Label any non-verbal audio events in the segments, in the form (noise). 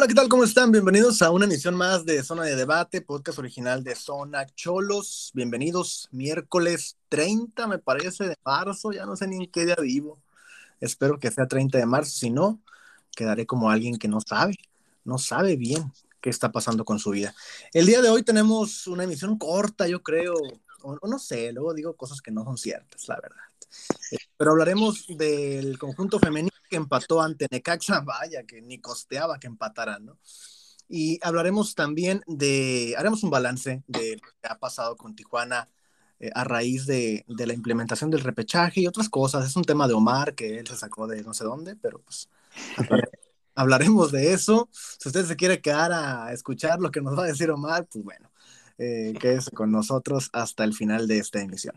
Hola, ¿qué tal? ¿Cómo están? Bienvenidos a una emisión más de Zona de Debate, podcast original de Zona Cholos. Bienvenidos, miércoles 30, me parece, de marzo, ya no sé ni en qué día vivo. Espero que sea 30 de marzo, si no, quedaré como alguien que no sabe, no sabe bien qué está pasando con su vida. El día de hoy tenemos una emisión corta, yo creo, o, no sé, luego digo cosas que no son ciertas, la verdad. Eh, pero hablaremos del conjunto femenino que empató ante Necaxa, (laughs) vaya, que ni costeaba que empataran, ¿no? Y hablaremos también de, haremos un balance de lo que ha pasado con Tijuana eh, a raíz de, de, la implementación del repechaje y otras cosas. Es un tema de Omar que él se sacó de no sé dónde, pero pues hablaremos (laughs) de eso. Si usted se quiere quedar a escuchar lo que nos va a decir Omar, pues bueno, eh, quédese con nosotros hasta el final de esta emisión.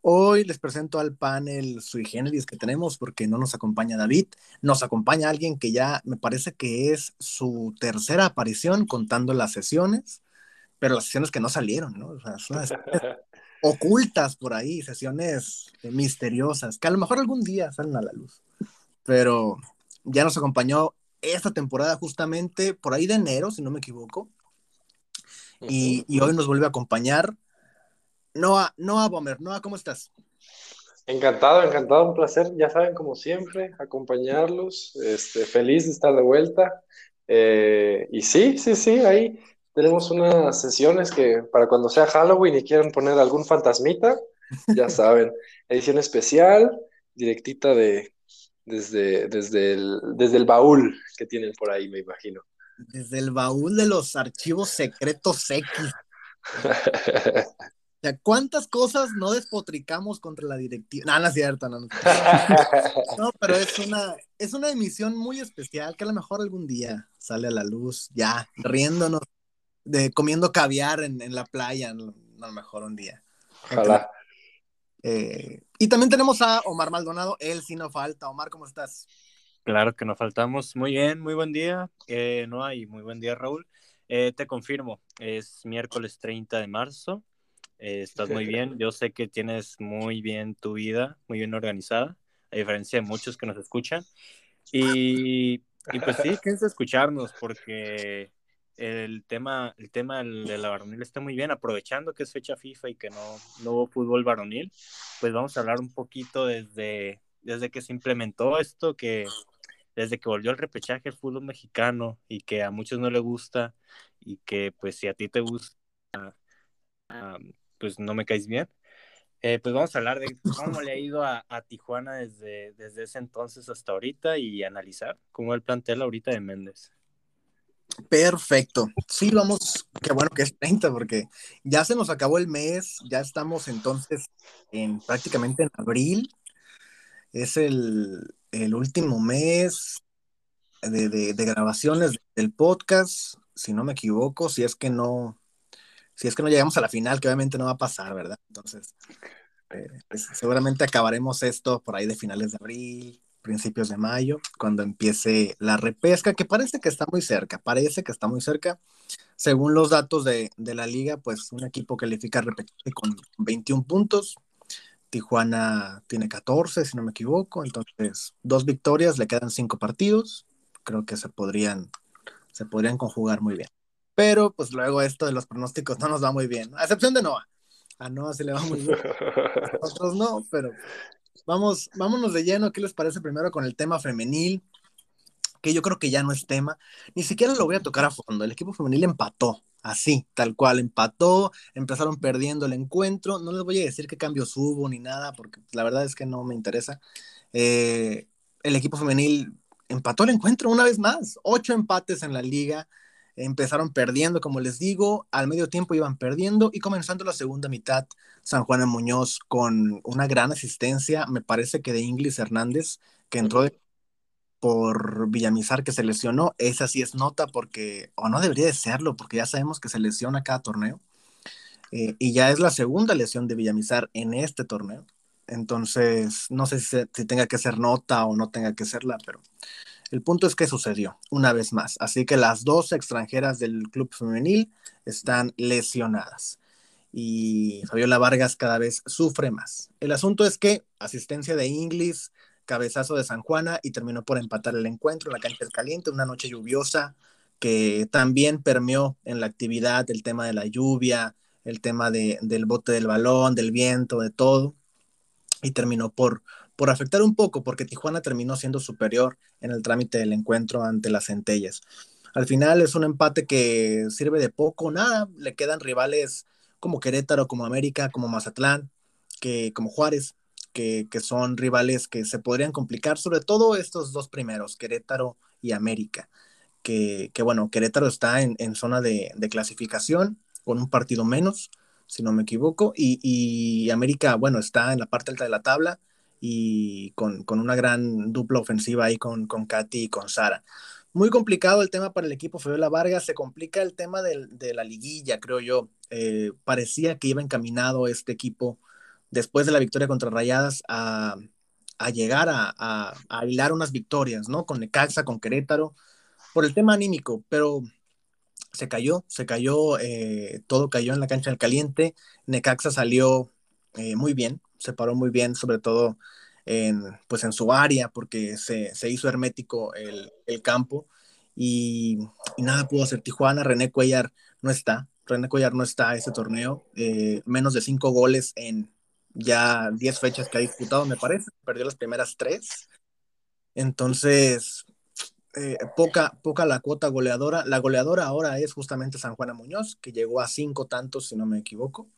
Hoy les presento al panel sui generis que tenemos porque no nos acompaña David, nos acompaña alguien que ya me parece que es su tercera aparición contando las sesiones, pero las sesiones que no salieron, ¿no? O sea, son (laughs) ocultas por ahí, sesiones misteriosas, que a lo mejor algún día salen a la luz, pero ya nos acompañó esta temporada justamente por ahí de enero, si no me equivoco, y, hoy nos vuelve a acompañar Noah, Noah Bomber. Noah, ¿cómo estás? Encantado, encantado, un placer, ya saben, como siempre, acompañarlos, este, feliz de estar de vuelta. Eh, y sí, sí, sí, ahí tenemos unas sesiones que para cuando sea Halloween y quieran poner algún fantasmita, ya (laughs) saben, edición especial, directita de desde, desde, el, desde el baúl que tienen por ahí, me imagino. Desde el baúl de los archivos secretos X. (laughs) O sea, ¿cuántas cosas no despotricamos contra la directiva? No, no es cierto, no, no. (laughs) no pero es una, es una emisión muy especial que a lo mejor algún día sale a la luz, ya, riéndonos, de comiendo caviar en, en la playa, a lo mejor un día. Ojalá. Eh, y también tenemos a Omar Maldonado, él sí no falta. Omar, ¿cómo estás? Claro que nos faltamos. Muy bien, muy buen día, eh, no hay muy buen día, Raúl. Eh, te confirmo, es miércoles 30 de marzo. Eh, estás muy (laughs) bien. Yo sé que tienes muy bien tu vida, muy bien organizada, a diferencia de muchos que nos escuchan. Y, y pues sí, (laughs) quieres escucharnos porque el tema, el tema de la varonil está muy bien, aprovechando que es fecha FIFA y que no, no hubo fútbol varonil, pues vamos a hablar un poquito desde, desde que se implementó esto, que desde que volvió el repechaje el fútbol mexicano y que a muchos no le gusta y que pues si a ti te gusta, pues no me caes bien. Eh, pues vamos a hablar de cómo le ha ido a, Tijuana desde, desde ese entonces hasta ahorita y analizar cómo el plantel ahorita de Méndez. Perfecto. Sí, vamos, qué bueno que es 30 porque ya se nos acabó el mes, ya estamos entonces en prácticamente en abril. Es el, el último mes de, grabaciones del podcast, si no me equivoco, si es que no, si es que no llegamos a la final, que obviamente no va a pasar, ¿verdad? Entonces, eh, pues, seguramente acabaremos esto por ahí de finales de abril, principios de mayo, cuando empiece la repesca, que parece que está muy cerca, parece que está muy cerca. Según los datos de, la liga, pues un equipo califica repechaje con 21 puntos, Tijuana tiene 14, si no me equivoco, entonces dos victorias, le quedan cinco partidos, creo que se podrían, se podrían conjugar muy bien. Pero pues luego esto de los pronósticos no nos va muy bien, a excepción de Noah. A Noah se le va muy bien, a nosotros no, pero vamos, vámonos de lleno, ¿qué les parece primero con el tema femenil? Que yo creo que ya no es tema, ni siquiera lo voy a tocar a fondo, el equipo femenil empató, así, tal cual, empató, empezaron perdiendo el encuentro, no les voy a decir qué cambios hubo ni nada, porque la verdad es que no me interesa. Eh, el equipo femenil empató el encuentro una vez más, ocho empates en la liga, empezaron perdiendo, como les digo, al medio tiempo iban perdiendo y comenzando la segunda mitad, San Juan de Muñoz con una gran asistencia, me parece que de Inglis Hernández, que entró de por Villamizar que se lesionó, esa sí es nota porque, o no debería de serlo, porque ya sabemos que se lesiona cada torneo. Eh, y ya es la segunda lesión de Villamizar en este torneo. Entonces, no sé si, si, tenga que ser nota o no tenga que serla, pero el punto es que sucedió una vez más. Así que las dos extranjeras del club femenil están lesionadas. Y Fabiola Vargas cada vez sufre más. El asunto es que asistencia de Inglis, cabezazo de San Juana y terminó por empatar el encuentro en la cancha del caliente, una noche lluviosa que también permeó en la actividad el tema de la lluvia, el tema de, del bote del balón, del viento, de todo, y terminó por, por afectar un poco, porque Tijuana terminó siendo superior en el trámite del encuentro ante las centellas. Al final es un empate que sirve de poco, nada, le quedan rivales como Querétaro, como América, como Mazatlán, que, como Juárez, que, son rivales que se podrían complicar, sobre todo estos dos primeros, Querétaro y América, que, que bueno, Querétaro está en, en zona de, de, clasificación con un partido menos, si no me equivoco, y, y, América, bueno, está en la parte alta de la tabla y con, con una gran dupla ofensiva ahí con, con Katy y con Sara. Muy complicado el tema para el equipo Fabiola Vargas, se complica el tema de, de la liguilla, creo yo. Eh, parecía que iba encaminado este equipo después de la victoria contra Rayadas a, llegar a, a, hilar unas victorias, ¿no? Con Necaxa, con Querétaro, por el tema anímico, pero se cayó, se cayó, eh, todo cayó en la cancha del caliente. Necaxa salió eh, muy bien, se paró muy bien, sobre todo en, pues en su área, porque se, se hizo hermético el, campo y, y, nada pudo hacer Tijuana. René Cuellar no está, René Cuellar no está a ese torneo, eh, menos de cinco goles en ya 10 fechas que ha disputado, me parece, perdió las primeras tres. Entonces, eh, poca, poca la cuota goleadora. La goleadora ahora es justamente San Juana Muñoz, que llegó a cinco tantos, si no me equivoco.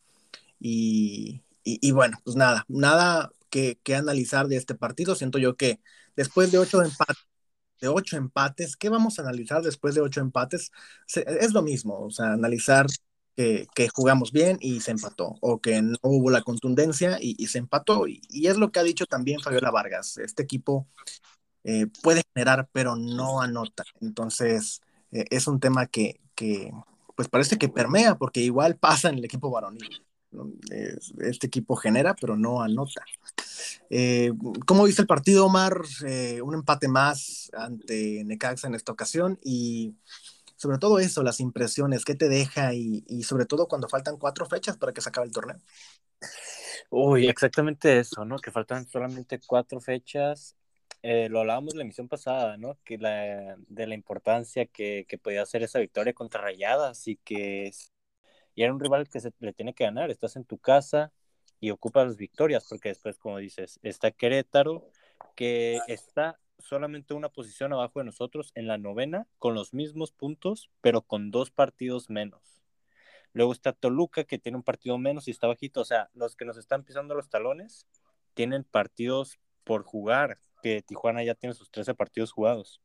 Y, y, bueno, pues nada, nada que, que, analizar de este partido. Siento yo que después de ocho empates, de ocho empates, ¿qué vamos a analizar después de ocho empates? Es lo mismo, o sea, analizar que, jugamos bien y se empató, o que no hubo la contundencia y, se empató. Y, es lo que ha dicho también Fabiola Vargas. Este equipo eh, puede generar, pero no anota. Entonces, eh, es un tema que, que, pues parece que permea, porque igual pasa en el equipo varonil. Este equipo genera, pero no anota. Eh, ¿Cómo viste el partido, Omar? Un empate más ante Necaxa en esta ocasión y sobre todo eso, las impresiones, ¿qué te deja? Y, y, sobre todo cuando faltan cuatro fechas para que se acabe el torneo. Uy, exactamente eso, ¿no? Que faltan solamente cuatro fechas. Eh, lo hablábamos en la emisión pasada, ¿no? Que la, de la importancia que, que podía hacer esa victoria contra Rayadas y que y era un rival que se le tiene que ganar. Estás en tu casa y ocupas las victorias, porque después, como dices, está Querétaro, que está solamente una posición abajo de nosotros en la novena, con los mismos puntos, pero con dos partidos menos. Luego está Toluca, que tiene un partido menos y está bajito. O sea, los que nos están pisando los talones tienen partidos por jugar, que Tijuana ya tiene sus 13 partidos jugados.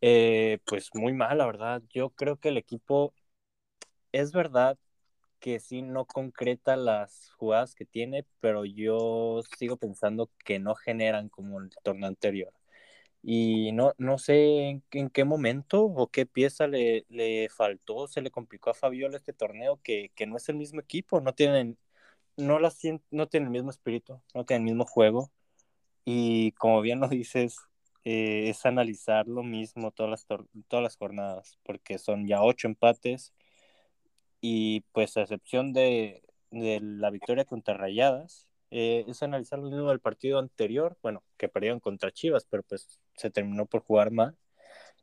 Eh, pues muy mal, la verdad. Yo creo que el equipo es verdad que sí no concreta las jugadas que tiene, pero yo sigo pensando que no generan como el torneo anterior. Y no, no sé en, en qué momento o qué pieza le, le, faltó, se le complicó a Fabiola este torneo, que, que no es el mismo equipo, no tienen, no, la, no tienen el mismo espíritu, no tienen el mismo juego. Y como bien lo dices, eh, es analizar lo mismo todas las, todas las jornadas, porque son ya ocho empates y pues a excepción de, de la victoria contra Rayadas, eh, es analizar lo del partido anterior, bueno, que perdieron contra Chivas, pero pues se terminó por jugar mal.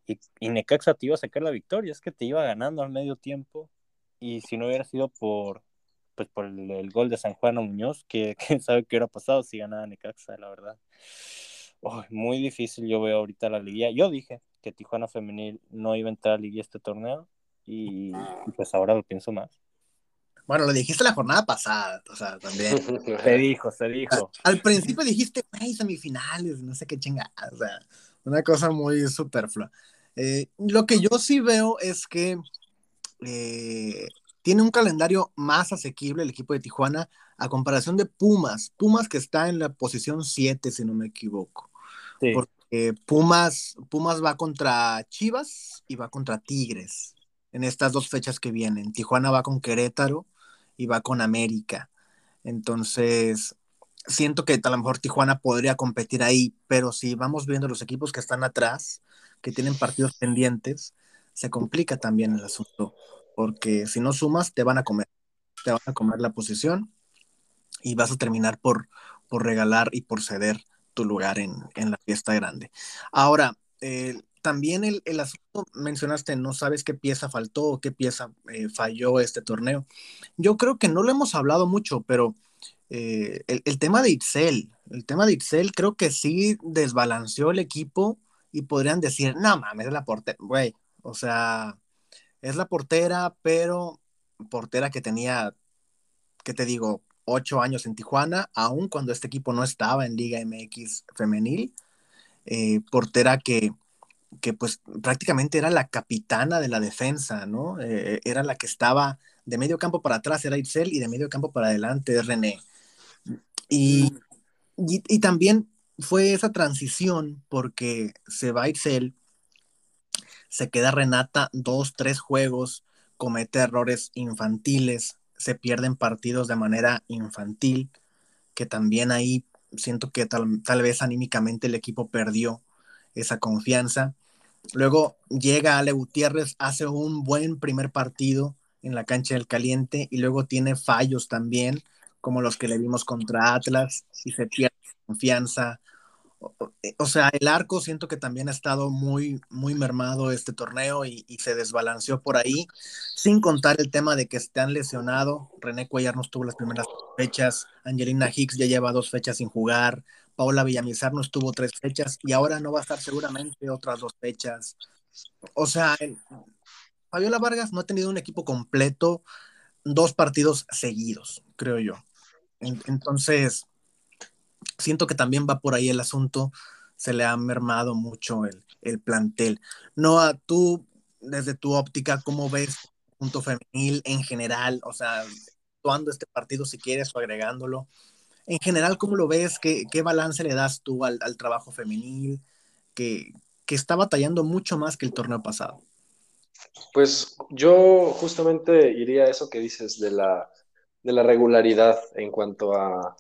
Y, Necaxa te iba a sacar la victoria, es que te iba ganando al medio tiempo. Y si no hubiera sido por, pues por el, gol de San Juan Muñoz, que (laughs) quién sabe qué hubiera pasado si ganaba Necaxa, la verdad. Muy difícil yo veo ahorita la liguilla. Yo dije que Tijuana Femenil no iba a entrar a liguilla este torneo y, y, pues ahora lo pienso más. Bueno, lo dijiste la jornada pasada, o sea, también. (laughs) se dijo, se dijo. Al, al principio dijiste, güey, semifinales, no sé qué chingada, o sea, una cosa muy superflua. Eh, lo que yo sí veo es que eh, tiene un calendario más asequible el equipo de Tijuana a comparación de Pumas. Pumas que está en la posición 7, si no me equivoco. Sí. Porque Pumas, Pumas va contra Chivas y va contra Tigres en estas dos fechas que vienen. Tijuana va con Querétaro y va con América. Entonces, siento que a lo mejor Tijuana podría competir ahí, pero si vamos viendo los equipos que están atrás, que tienen partidos pendientes, se complica también el asunto, porque si no sumas, te van a comer, te van a comer la posición y vas a terminar por, por regalar y por ceder tu lugar en, en la fiesta grande. Ahora, eh, también el, el, asunto, mencionaste, no sabes qué pieza faltó o qué pieza eh, falló este torneo. Yo creo que no lo hemos hablado mucho, pero eh, el, el, tema de Itzel, el tema de Itzel creo que sí desbalanceó el equipo y podrían decir, no mames, es la portera, güey, o sea, es la portera, pero portera que tenía, ¿qué te digo? Ocho años en Tijuana, aun cuando este equipo no estaba en Liga MX femenil, eh, portera que que pues prácticamente era la capitana de la defensa, ¿no? Eh, era la que estaba de medio campo para atrás, era Itzel, y de medio campo para adelante René. Y, y, también fue esa transición porque se va Itzel, se queda Renata dos, tres juegos, comete errores infantiles, se pierden partidos de manera infantil, que también ahí siento que tal, tal vez anímicamente el equipo perdió esa confianza. Luego llega Ale Gutiérrez, hace un buen primer partido en la cancha del caliente y luego tiene fallos también, como los que le vimos contra Atlas y se pierde confianza. O, sea, el arco siento que también ha estado muy, muy mermado este torneo y, y, se desbalanceó por ahí, sin contar el tema de que se han lesionado. René Cuellar no estuvo las primeras fechas, Angelina Hicks ya lleva dos fechas sin jugar, Paola Villamizar no estuvo tres fechas y ahora no va a estar seguramente otras dos fechas. O sea, Fabiola Vargas no ha tenido un equipo completo dos partidos seguidos, creo yo. Entonces, siento que también va por ahí el asunto, se le ha mermado mucho el, el plantel. Noah, tú, desde tu óptica, ¿cómo ves punto femenil en general? O sea, actuando este partido si quieres o agregándolo en general, ¿cómo lo ves? ¿Qué, qué balance le das tú al, al trabajo femenil que, que, está batallando mucho más que el torneo pasado? Pues yo justamente iría a eso que dices de la, de la regularidad en cuanto a,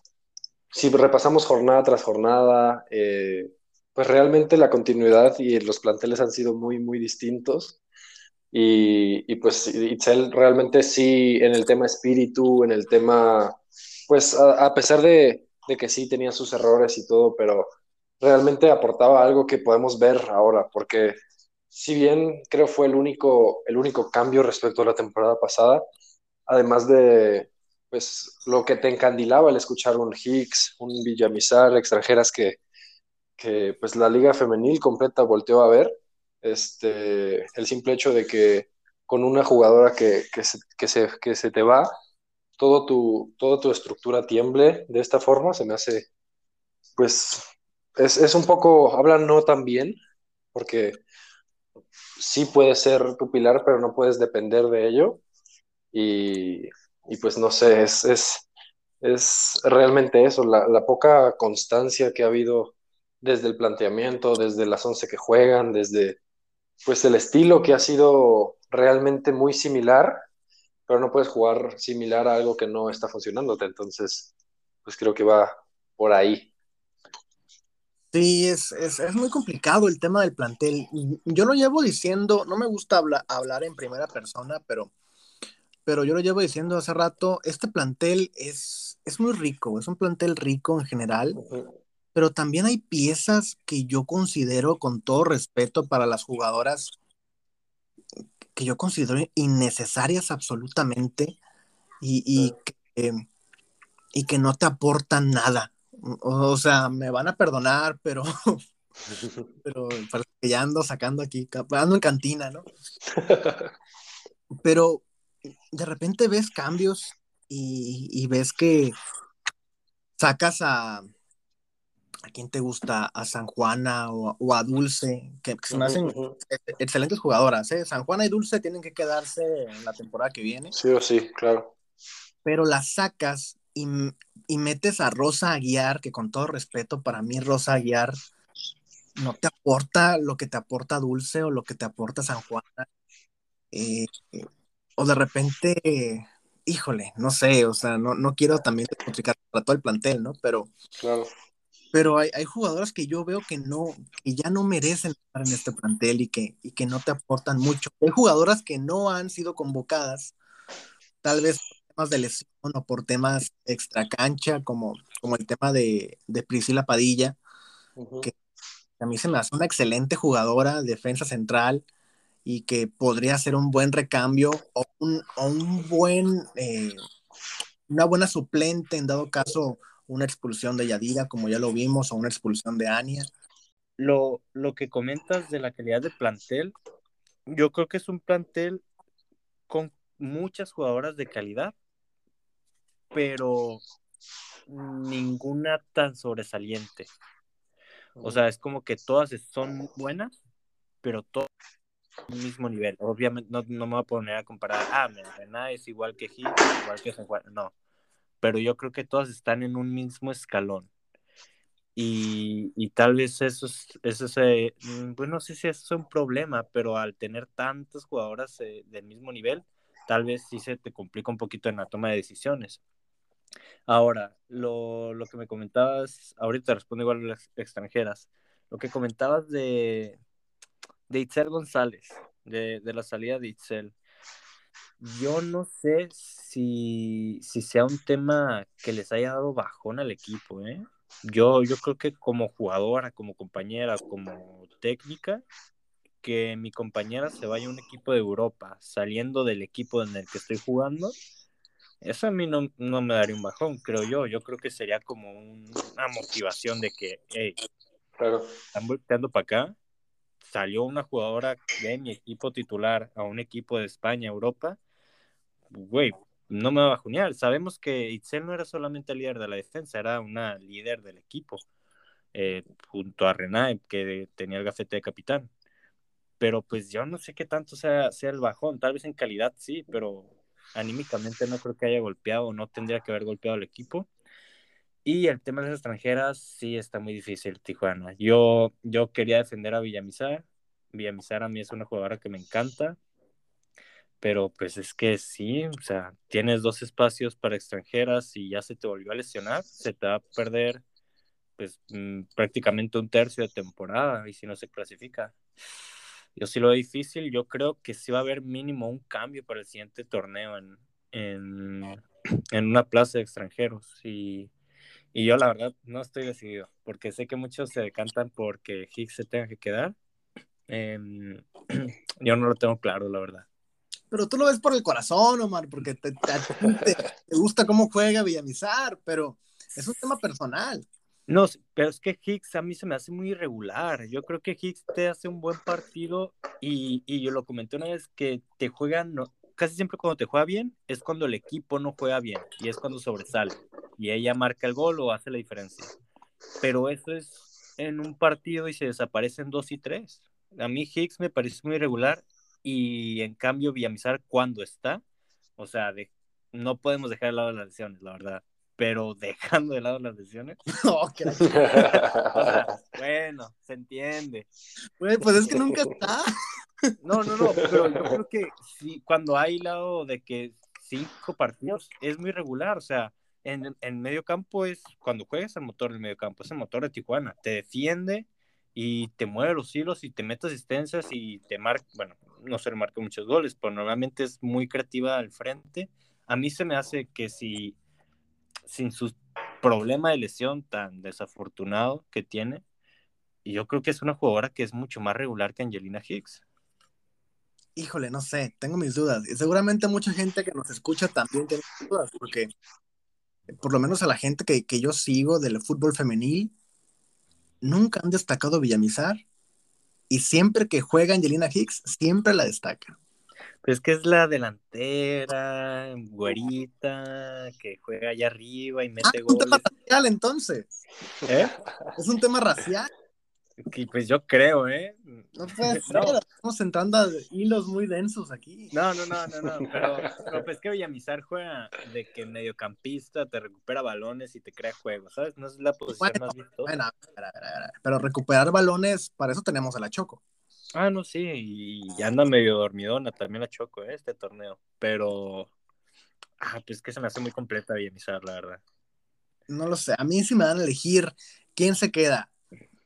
si repasamos jornada tras jornada, eh, pues realmente la continuidad y los planteles han sido muy, muy distintos. Y, y pues Itzel realmente sí, en el tema espíritu, en el tema pues a, pesar de, que sí tenía sus errores y todo, pero realmente aportaba algo que podemos ver ahora, porque si bien creo fue el único, el único cambio respecto a la temporada pasada, además de pues lo que te encandilaba el escuchar un Hicks, un Villamizar, extranjeras que, que pues la liga femenil completa volteó a ver, este, el simple hecho de que con una jugadora que, que, se, que se te va, todo tu, toda tu estructura tiemble de esta forma, se me hace, pues, es, es un poco, habla no tan bien, porque sí puede ser tu pilar, pero no puedes depender de ello. Y, y pues no sé, es, es, es realmente eso, la, la, poca constancia que ha habido desde el planteamiento, desde las once que juegan, desde pues el estilo que ha sido realmente muy similar pero no puedes jugar similar a algo que no está funcionándote. Entonces, pues creo que va por ahí. Sí, es, es, es, muy complicado el tema del plantel. Yo lo llevo diciendo, no me gusta habla, hablar en primera persona, pero, pero yo lo llevo diciendo hace rato, este plantel es, es muy rico, es un plantel rico en general, pero también hay piezas que yo considero, con todo respeto para las jugadoras, que yo considero innecesarias absolutamente y, y, que, y que no te aportan nada. O sea, me van a perdonar, (laughs) pero, pero que ya ando sacando aquí, ando en cantina, ¿no? (laughs) Pero de repente ves cambios y, y ves que sacas a, ¿A quién te gusta? ¿A San Juana o, o a Dulce? Que, que se me hacen uh -huh. excelentes jugadoras. ¿eh? San Juana y Dulce tienen que quedarse en la temporada que viene. Sí o sí, claro. Pero las sacas y, y metes a Rosa Aguiar, que con todo respeto, para mí Rosa Aguiar no te aporta lo que te aporta Dulce o lo que te aporta San Juana. Eh, o de repente, híjole, no sé, o sea, no, no quiero también complicar para todo el plantel, ¿no? Pero, claro pero hay, hay, jugadoras que yo veo que no, que ya no merecen estar en este plantel y que, y que no te aportan mucho. Hay jugadoras que no han sido convocadas, tal vez por temas de lesión o por temas extra cancha, como, como el tema de, de Priscila Padilla, uh -huh. que a mí se me hace una excelente jugadora, defensa central, y que podría ser un buen recambio o un, un buen, eh, una buena suplente en dado caso una expulsión de Yadira, como ya lo vimos, o una expulsión de Ania. Lo, lo que comentas de la calidad de plantel, yo creo que es un plantel con muchas jugadoras de calidad, pero ninguna tan sobresaliente. O sea, es como que todas son buenas, pero todas al mismo nivel. Obviamente no, no, me voy a poner a comparar, ah, Mena es igual que Hit, igual que San Juan, no. Pero yo creo que todas están en un mismo escalón. Y, y tal vez eso es, eso es bueno, no sé si eso es un problema, pero al tener tantas jugadoras eh, del mismo nivel, tal vez sí se te complica un poquito en la toma de decisiones. Ahora, lo, lo que me comentabas, ahorita respondo igual a las extranjeras, lo que comentabas de, de Itzel González, de, de, la salida de Itzel. Yo no sé si, si sea un tema que les haya dado bajón al equipo, ¿eh? Yo, yo creo que como jugadora, como compañera, como técnica, que mi compañera se vaya a un equipo de Europa saliendo del equipo en el que estoy jugando, eso a mí no, no me daría un bajón, creo yo. Yo creo que sería como una motivación de que, hey, claro. están volteando para acá. Salió una jugadora de mi equipo titular a un equipo de España, Europa. Güey, no me va a bajonear. Sabemos que Itzel no era solamente el líder de la defensa, era una líder del equipo, eh, junto a Renae, que tenía el gafete de capitán. Pero pues yo no sé qué tanto sea, el bajón. Tal vez en calidad sí, pero anímicamente no creo que haya golpeado, no tendría que haber golpeado al equipo. Y el tema de las extranjeras sí está muy difícil, Tijuana. Yo, yo quería defender a Villamizar. Villamizar a mí es una jugadora que me encanta. Pero pues es que sí, o sea, tienes dos espacios para extranjeras y ya se te volvió a lesionar, se te va a perder pues mm, prácticamente un tercio de temporada y si no se clasifica. Yo sí lo veo difícil. Yo creo que sí va a haber mínimo un cambio para el siguiente torneo en, en, (clears throat) en una plaza de extranjeros. Y, y, yo la verdad no estoy decidido, porque sé que muchos se decantan porque Higgs se tenga que quedar. Eh, (clears throat) yo no lo tengo claro, la verdad. Pero tú lo ves por el corazón, Omar, porque te, te, te, gusta cómo juega Villamizar, pero es un tema personal. No, pero es que Hicks a mí se me hace muy irregular. Yo creo que Hicks te hace un buen partido y, y yo lo comenté una vez que te juegan, no, casi siempre cuando te juega bien es cuando el equipo no juega bien y es cuando sobresale y ella marca el gol o hace la diferencia. Pero eso es en un partido y se desaparecen dos y tres. A mí Hicks me parece muy irregular y en cambio Villamizar cuando está, o sea, de, no podemos dejar de lado las lesiones, la verdad pero (laughs) dejando de lado las lesiones. (laughs) No, (laughs) bueno, se entiende. pues es que nunca está. No, no, no, pero yo creo que sí, cuando hay lado de que cinco partidos es muy regular, o sea, en, en medio campo es, cuando juegas el motor del medio campo, es el motor de Tijuana, te defiende y te mueve los hilos y te mete asistencias y te marca, bueno, no se le marca muchos goles, pero normalmente es muy creativa al frente. A mí se me hace que si sin su problema de lesión tan desafortunado que tiene, yo creo que es una jugadora que es mucho más regular que Angelina Hicks. Híjole, no sé, tengo mis dudas. Y seguramente mucha gente que nos escucha también tiene dudas, porque por lo menos a la gente que, que yo sigo del fútbol femenil, nunca han destacado Villamizar. Y siempre que juega Angelina Hicks, siempre la destaca. Pues que es la delantera, güerita, que juega allá arriba y mete ah, es un tema racial entonces. ¿Eh? Es un tema racial. Y pues yo creo, ¿eh? No puede (laughs) ser, estamos entrando a hilos muy densos aquí. No, no, no, no, no, pero, pero pues que Villamizar juega de que mediocampista te recupera balones y te crea juego, ¿sabes? No es la posición más vistosa. Bueno, pero recuperar balones, para eso tenemos a la Choco. Ah, no, sí, y anda medio dormidona también la Choco, ¿eh? este torneo. Pero, ah, pues que se me hace muy completa Villamizar, la verdad. No lo sé, a mí si me dan a elegir quién se queda,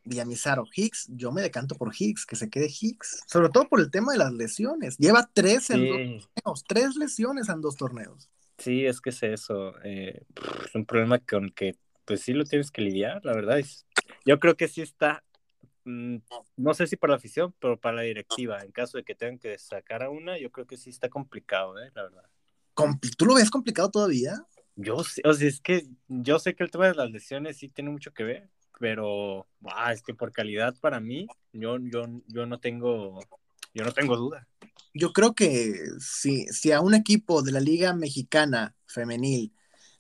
Villamizar o Hicks, yo me decanto por Hicks, que se quede Hicks. Sobre todo por el tema de las lesiones. Lleva tres en dos torneos, tres lesiones en dos torneos. Sí, es que es eso. Eh, es un problema con que, pues sí lo tienes que lidiar, la verdad. yo creo que sí está mm, no sé si para la afición, pero para la directiva, en caso de que tengan que sacar a una, yo creo que sí está complicado, ¿eh? la verdad. ¿Tú lo ves complicado todavía? Yo sé, o sea, es que yo sé que el tema de las lesiones sí tiene mucho que ver, pero es que por calidad para mí, yo, yo, yo no tengo, yo no tengo duda. Yo creo que si, si a un equipo de la Liga Mexicana Femenil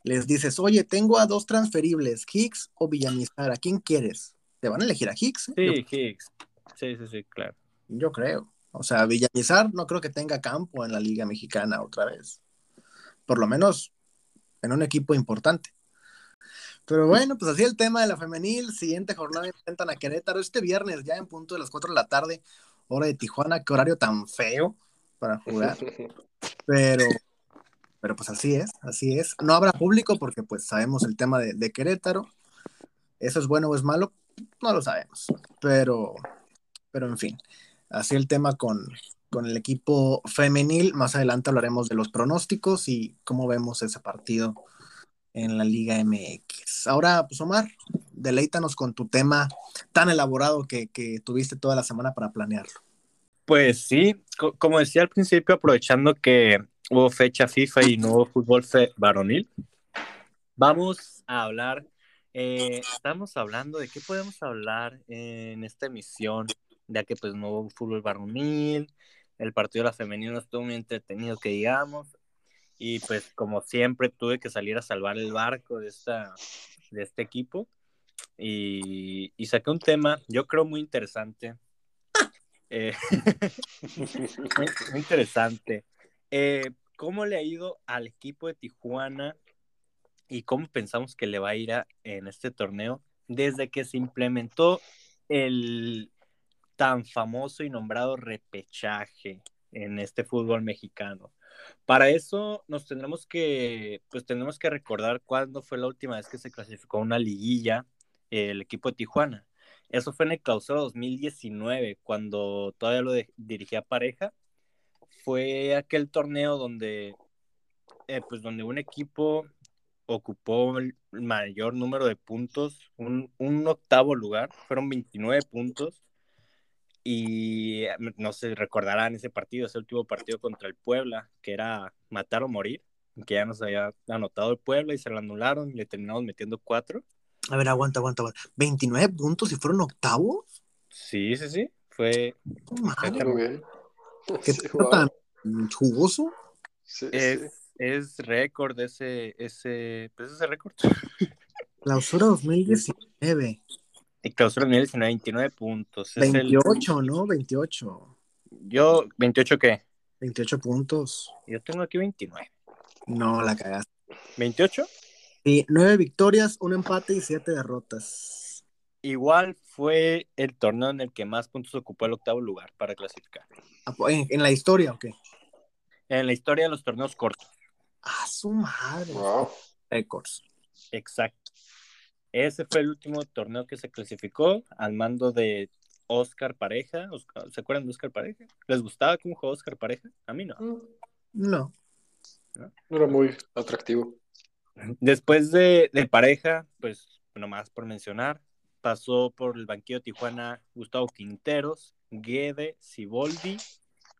les dices, oye, tengo a dos transferibles, Hicks o Villamizar, ¿a quién quieres? Te van a elegir a Hicks. ¿eh? Sí, Hicks. Sí, sí, sí, claro. Yo creo. O sea, Villamizar no creo que tenga campo en la Liga Mexicana otra vez. Por lo menos en un equipo importante. Pero bueno, pues así el tema de la femenil. Siguiente jornada enfrentan a Querétaro este viernes, ya en punto de las 4 de la tarde, hora de Tijuana. Qué horario tan feo para jugar. Pero, pero pues así es, así es. No habrá público porque pues sabemos el tema de, Querétaro. ¿Eso es bueno o es malo? No lo sabemos. Pero, pero en fin, así el tema con, con el equipo femenil. Más adelante hablaremos de los pronósticos y cómo vemos ese partido en la Liga MX. Ahora, pues Omar, deleítanos con tu tema tan elaborado que, tuviste toda la semana para planearlo. Pues sí, como decía al principio, aprovechando que hubo fecha FIFA y no hubo fútbol varonil, vamos a hablar, eh, estamos hablando de qué podemos hablar en esta emisión, ya que pues no hubo fútbol varonil, el partido de la femenina estuvo muy entretenido que digamos, y pues como siempre tuve que salir a salvar el barco de, esta, de este equipo y, saqué un tema, yo creo muy interesante. Eh, (laughs) muy, interesante. Eh, ¿Cómo le ha ido al equipo de Tijuana y cómo pensamos que le va a ir en este torneo desde que se implementó el tan famoso y nombrado repechaje en este fútbol mexicano? Para eso nos tendremos que, pues tenemos que recordar cuándo fue la última vez que se clasificó una liguilla el equipo de Tijuana. Eso fue en el clausura 2019, cuando todavía lo dirigía pareja. Fue aquel torneo donde, eh, pues donde un equipo ocupó el mayor número de puntos, un, un octavo lugar, fueron 29 puntos y eh, no se recordarán ese partido, ese último partido contra el Puebla, que era matar o morir, que ya nos había anotado el Puebla y se lo anularon y le terminamos metiendo cuatro. A ver, aguanta, aguanta, aguanta. ¿29 puntos y fueron octavos? Sí, sí, sí. Fue. ¿Qué (laughs) tan jugoso? es, es récord ese, ese, pues ese récord. Clausura 2019. Y clausura 2019, 29 puntos. 28, ¿no? 28. Yo, ¿28 qué? 28 puntos. Yo tengo aquí 29. No, la cagaste. ¿28? Sí, 9 victorias, un empate y 7 derrotas. Igual fue el torneo en el que más puntos ocupó el octavo lugar para clasificar. Ah, pues, ¿En, la historia o qué? En la historia de los torneos cortos. Ah, su madre. Wow. Records. Exacto. Ese fue el último torneo que se clasificó al mando de Oscar Pareja. ¿Se acuerdan de Oscar Pareja? ¿Les gustaba cómo jugó Oscar Pareja? A mí no. No. No, era muy atractivo. Después de, Pareja, pues nomás por mencionar, pasó por el banquillo Tijuana Gustavo Quinteros, Guede, Siboldi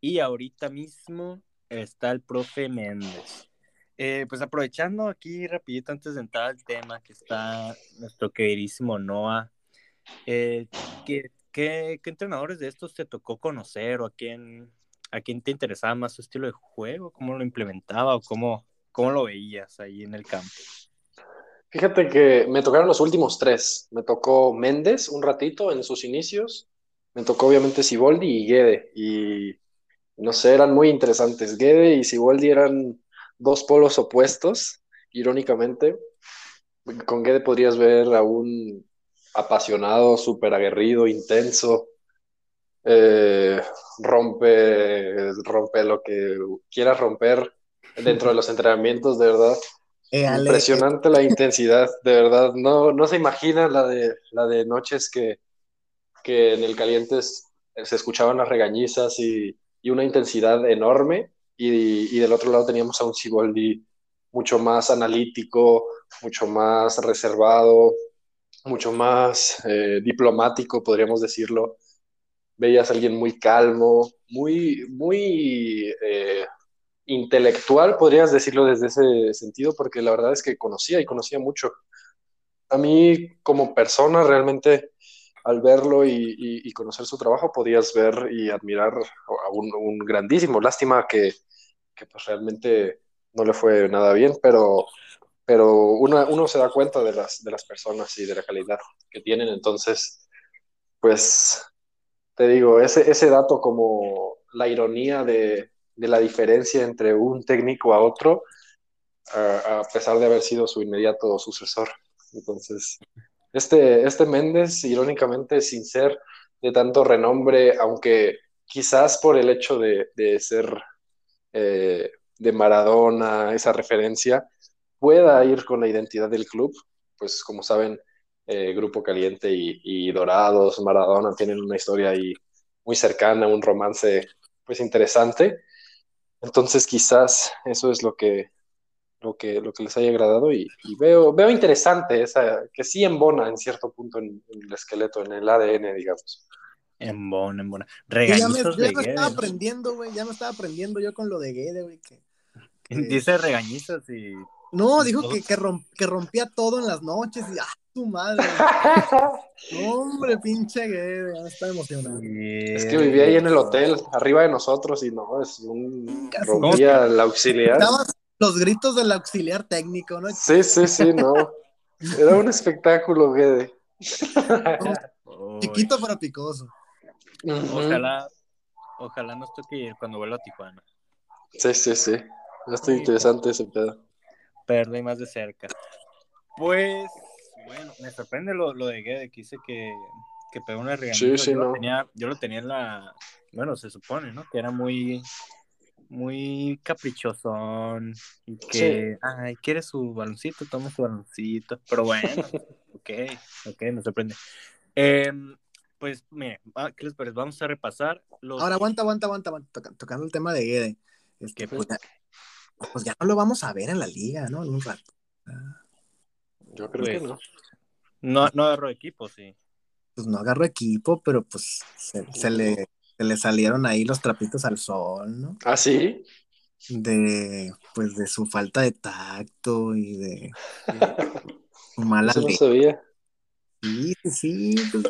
y ahorita mismo está el profe Méndez. Eh, pues aprovechando aquí rapidito antes de entrar al tema que está nuestro queridísimo Noah, eh, ¿qué, entrenadores de estos te tocó conocer o a quién, a quién te interesaba más su estilo de juego? ¿Cómo lo implementaba o cómo, cómo lo veías ahí en el campo? Fíjate que me tocaron los últimos tres. Me tocó Méndez un ratito en sus inicios. Me tocó obviamente Siboldi y Guede. Y no sé, eran muy interesantes. Guede y Siboldi eran dos polos opuestos, irónicamente. Con Guede podrías ver a un apasionado, súper aguerrido, intenso, eh, rompe, rompe lo que quieras romper dentro de los entrenamientos, de verdad. Eh, Impresionante la intensidad, de verdad. No, no se imagina la de, la de noches que, que en el Calientes se escuchaban las regañizas y, y una intensidad enorme y, del otro lado teníamos a un Siboldi mucho más analítico, mucho más reservado, mucho más eh, diplomático, podríamos decirlo. Veías a alguien muy calmo, muy, muy eh, intelectual, podrías decirlo desde ese sentido, porque la verdad es que conocía y conocía mucho. A mí como persona realmente al verlo y, conocer su trabajo podías ver y admirar a un, grandísimo. Lástima que, que, pues realmente no le fue nada bien, pero, pero uno, se da cuenta de las, de las personas y de la calidad que tienen. Entonces, pues te digo, ese, ese dato como la ironía de, de la diferencia entre un técnico a otro, a, pesar de haber sido su inmediato sucesor. Entonces, este, este Méndez, irónicamente, sin ser de tanto renombre, aunque quizás por el hecho de, de ser eh, de Maradona, esa referencia, pueda ir con la identidad del club, pues como saben, eh, Grupo Caliente y, Dorados, Maradona tienen una historia ahí muy cercana, un romance pues interesante. Entonces quizás eso es lo que, lo que, lo que les haya agradado y, veo, veo interesante esa, que sí embona en cierto punto en, el esqueleto, en el ADN, digamos. Embona, embona. Regañizos ya me, estaba aprendiendo, güey, ya me estaba aprendiendo yo con lo de Guede, güey, que, (laughs) Dice regañizos y... No, dijo que, que, rompía todo en las noches y ¡ah, tu madre! (laughs) hombre, pinche Guede, ya está emocionado. Es que vivía ahí en el hotel, arriba de nosotros y no, es un... rompía el auxiliar los gritos del auxiliar técnico, ¿no? Sí, sí, sí, no. Era un espectáculo, Gede. (laughs) chiquito pero picoso. Ojalá, ojalá nos toque ir cuando vuelva a Tijuana. Sí, sí, sí. Está interesante ese pedo. Perder más de cerca. Pues, bueno, me sorprende lo, lo de Gede, que dice que, que pegó una regañada. Sí, sí, yo, no. lo tenía, yo lo tenía en la. Bueno, se supone, ¿no? Que era muy muy caprichosón y que, ay, quiere su baloncito, toma su baloncito, pero bueno, (laughs) ok, ok, me sorprende. Em, pues, mire, ¿qué les parece? Vamos a repasar los... Ahora, aguanta, aguanta, aguanta, tocando el tema de Guede. Es que, pues, ya, pues ya no lo vamos a ver en la liga, ¿no? En un rato. Yo creo que pues, no. No, no agarró equipo, sí. Pues no agarró equipo, pero pues se le se le salieron ahí los trapitos al sol, ¿no? Ah, sí. De, pues, de su falta de tacto y de (laughs) su mala Eso no sabía. Sí, sí, sí. Pues,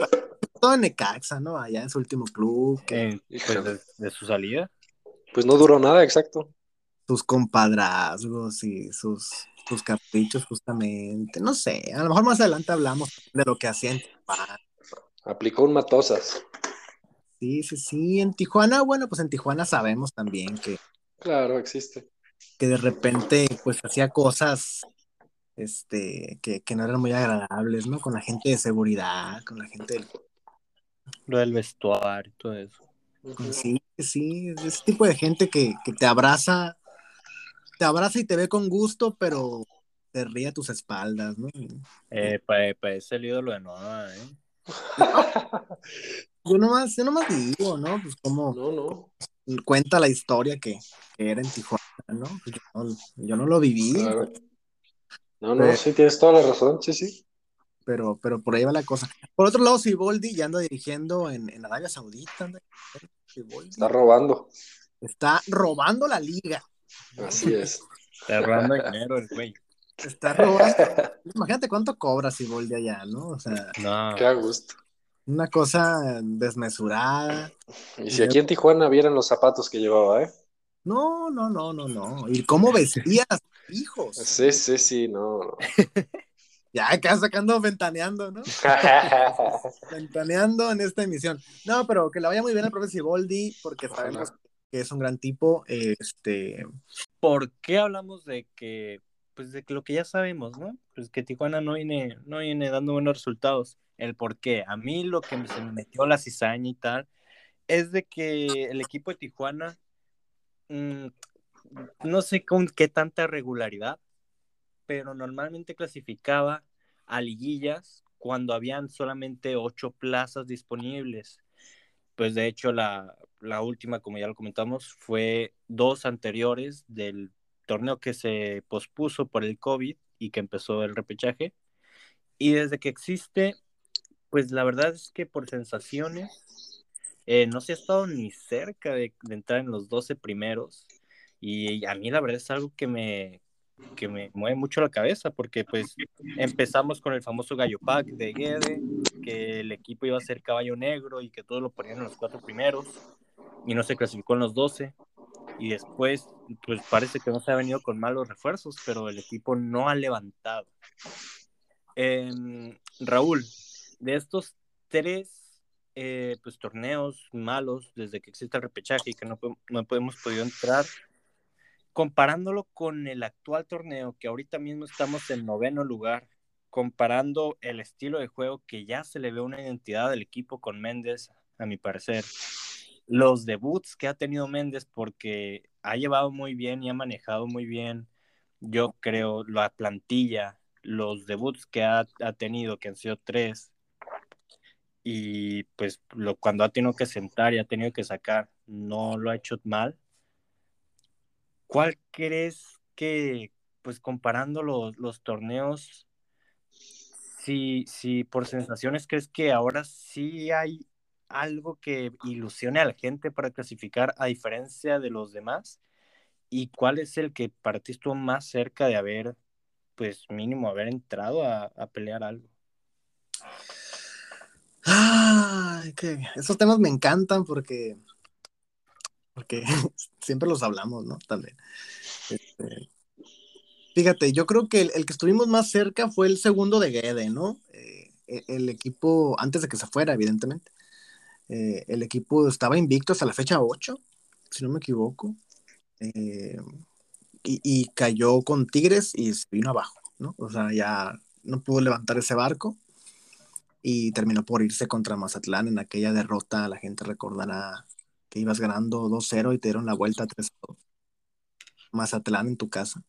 todo en Necaxa, ¿no? Allá en su último club. Que, pues, de, su salida. Pues no duró nada, exacto. Sus compadrazgos y sus, sus caprichos, justamente. No sé, a lo mejor más adelante hablamos de lo que hacía en Aplicó un matosas. Sí, sí, sí. En Tijuana, bueno, pues en Tijuana sabemos también que. Claro, existe. Que de repente, pues hacía cosas este, que, no eran muy agradables, ¿no? Con la gente de seguridad, con la gente del. Lo del vestuario, todo eso. Sí, sí, ese tipo de gente que, te abraza, te abraza y te ve con gusto, pero te ríe a tus espaldas, ¿no? Eh, para pa ese el ídolo de Noah, ¿eh? Yo nomás, yo nomás digo, ¿no? Pues como no, no. cuenta la historia que, era en Tijuana, ¿no? Pues yo, no lo viví. No, no, sí, tienes toda la razón, sí, sí. Pero, pero por ahí va la cosa. Por otro lado, Siboldi ya anda dirigiendo en, en Arabia Saudita. Está robando. Está robando la liga. Así es. Está robando dinero el güey. Está robando. Imagínate cuánto cobra Siboldi allá, ¿no? O sea. No. Qué a gusto. Una cosa desmesurada. Y si aquí en Tijuana vieran los zapatos que llevaba, ¿eh? No, no, no, no, no. ¿Y cómo vestía a sus hijos? Sí, sí, sí, no. (laughs) ya acá sacando, ventaneando, ¿no? (laughs) ventaneando en esta emisión. No, pero que la vaya muy bien el profe Siboldi, porque sabemos que es un gran tipo. Este. ¿Por qué hablamos de que, pues de lo que ya sabemos, ¿no? Pues que Tijuana no viene, no viene dando buenos resultados el por qué. A mí lo que se me metió la cizaña y tal es de que el equipo de Tijuana, mm, no sé con qué tanta regularidad, pero normalmente clasificaba a liguillas cuando habían solamente ocho plazas disponibles. Pues de hecho la, la última, como ya lo comentamos, fue dos anteriores del torneo que se pospuso por el COVID y que empezó el repechaje Y desde que existe, pues la verdad es que por sensaciones, eh, no se ha estado ni cerca de, entrar en los 12 primeros. Y a mí la verdad es algo que me, que me mueve mucho la cabeza, porque pues empezamos con el famoso Gallo Pack de Guede, que el equipo iba a ser caballo negro y que todos lo ponían en los cuatro primeros, y no se clasificó en los 12. Y después, pues parece que no se ha venido con malos refuerzos, pero el equipo no ha levantado. Em, Raúl, de estos tres eh, pues, torneos malos desde que existe el repechaje y que no, no hemos podido entrar, comparándolo con el actual torneo, que ahorita mismo estamos en noveno lugar, comparando el estilo de juego que ya se le ve una identidad del equipo con Méndez, a mi parecer, los debuts que ha tenido Méndez, porque ha llevado muy bien y ha manejado muy bien, yo creo, la plantilla, los debuts que ha, tenido, que han sido tres, y pues lo, cuando ha tenido que sentar y ha tenido que sacar, no lo ha hecho mal. ¿Cuál crees que, pues comparando los, los torneos, si, si por sensaciones crees que ahora sí hay algo que ilusione a la gente para clasificar a diferencia de los demás? ¿Y cuál es el que para ti estuvo más cerca de haber, pues mínimo, haber entrado a, pelear algo? que esos temas me encantan porque, porque (laughs) siempre los hablamos, ¿no? También. Este, fíjate, yo creo que el, que estuvimos más cerca fue el segundo de Guede, ¿no? Eh, e, el equipo, antes de que se fuera, evidentemente. Eh, el equipo estaba invicto hasta la fecha 8, si no me equivoco. Eh, y, cayó con Tigres y se vino abajo, ¿no? O sea, ya no pudo levantar ese barco y terminó por irse contra Mazatlán en aquella derrota. La gente recordará que ibas ganando 2-0 y te dieron la vuelta 3-2. Mazatlán en tu casa.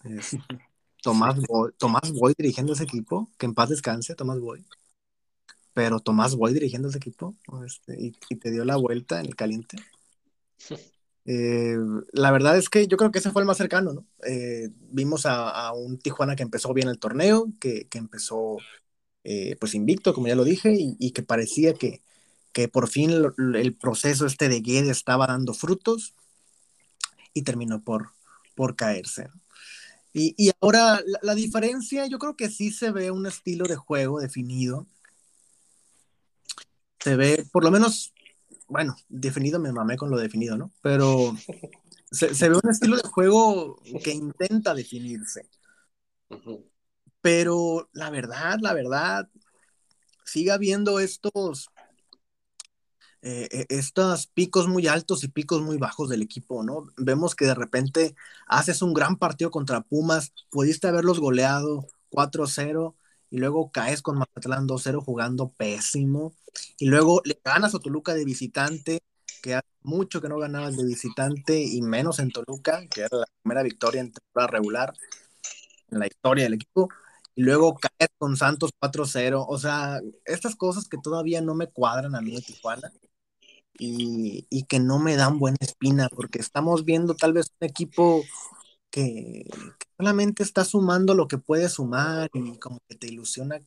(laughs) Tomás, Boy, Tomás Boy dirigiendo ese equipo, que en paz descanse, Tomás Boy pero Tomás Boy dirigiendo ese equipo este, y, te dio la vuelta en el caliente. (laughs) Eh, la verdad es que yo creo que ese fue el más cercano, ¿no? Eh, vimos a, un Tijuana que empezó bien el torneo, que, que empezó eh, pues invicto, como ya lo dije, y, que parecía que, que por fin el proceso este de Guede estaba dando frutos y terminó por, por caerse. Y, y, ahora la, la, diferencia, yo creo que sí se ve un estilo de juego definido se ve, por lo menos, bueno, definido me mamé con lo definido, ¿no? Pero se, ve un estilo de juego que intenta definirse. Pero la verdad, la verdad, sigue habiendo estos, eh, e, estos picos muy altos y picos muy bajos del equipo, ¿no? Vemos que de repente haces un gran partido contra Pumas, pudiste haberlos goleado 4-0 y luego caes con Mazatlán 2-0 jugando pésimo, y luego le ganas a Toluca de visitante, que hace mucho que no ganabas de visitante, y menos en Toluca, que era la primera victoria en temporada regular en la historia del equipo, y luego caes con Santos 4-0, o sea, estas cosas que todavía no me cuadran a mí de Tijuana, y, y que no me dan buena espina, porque estamos viendo tal vez un equipo que, solamente está sumando lo que puede sumar y como que te ilusiona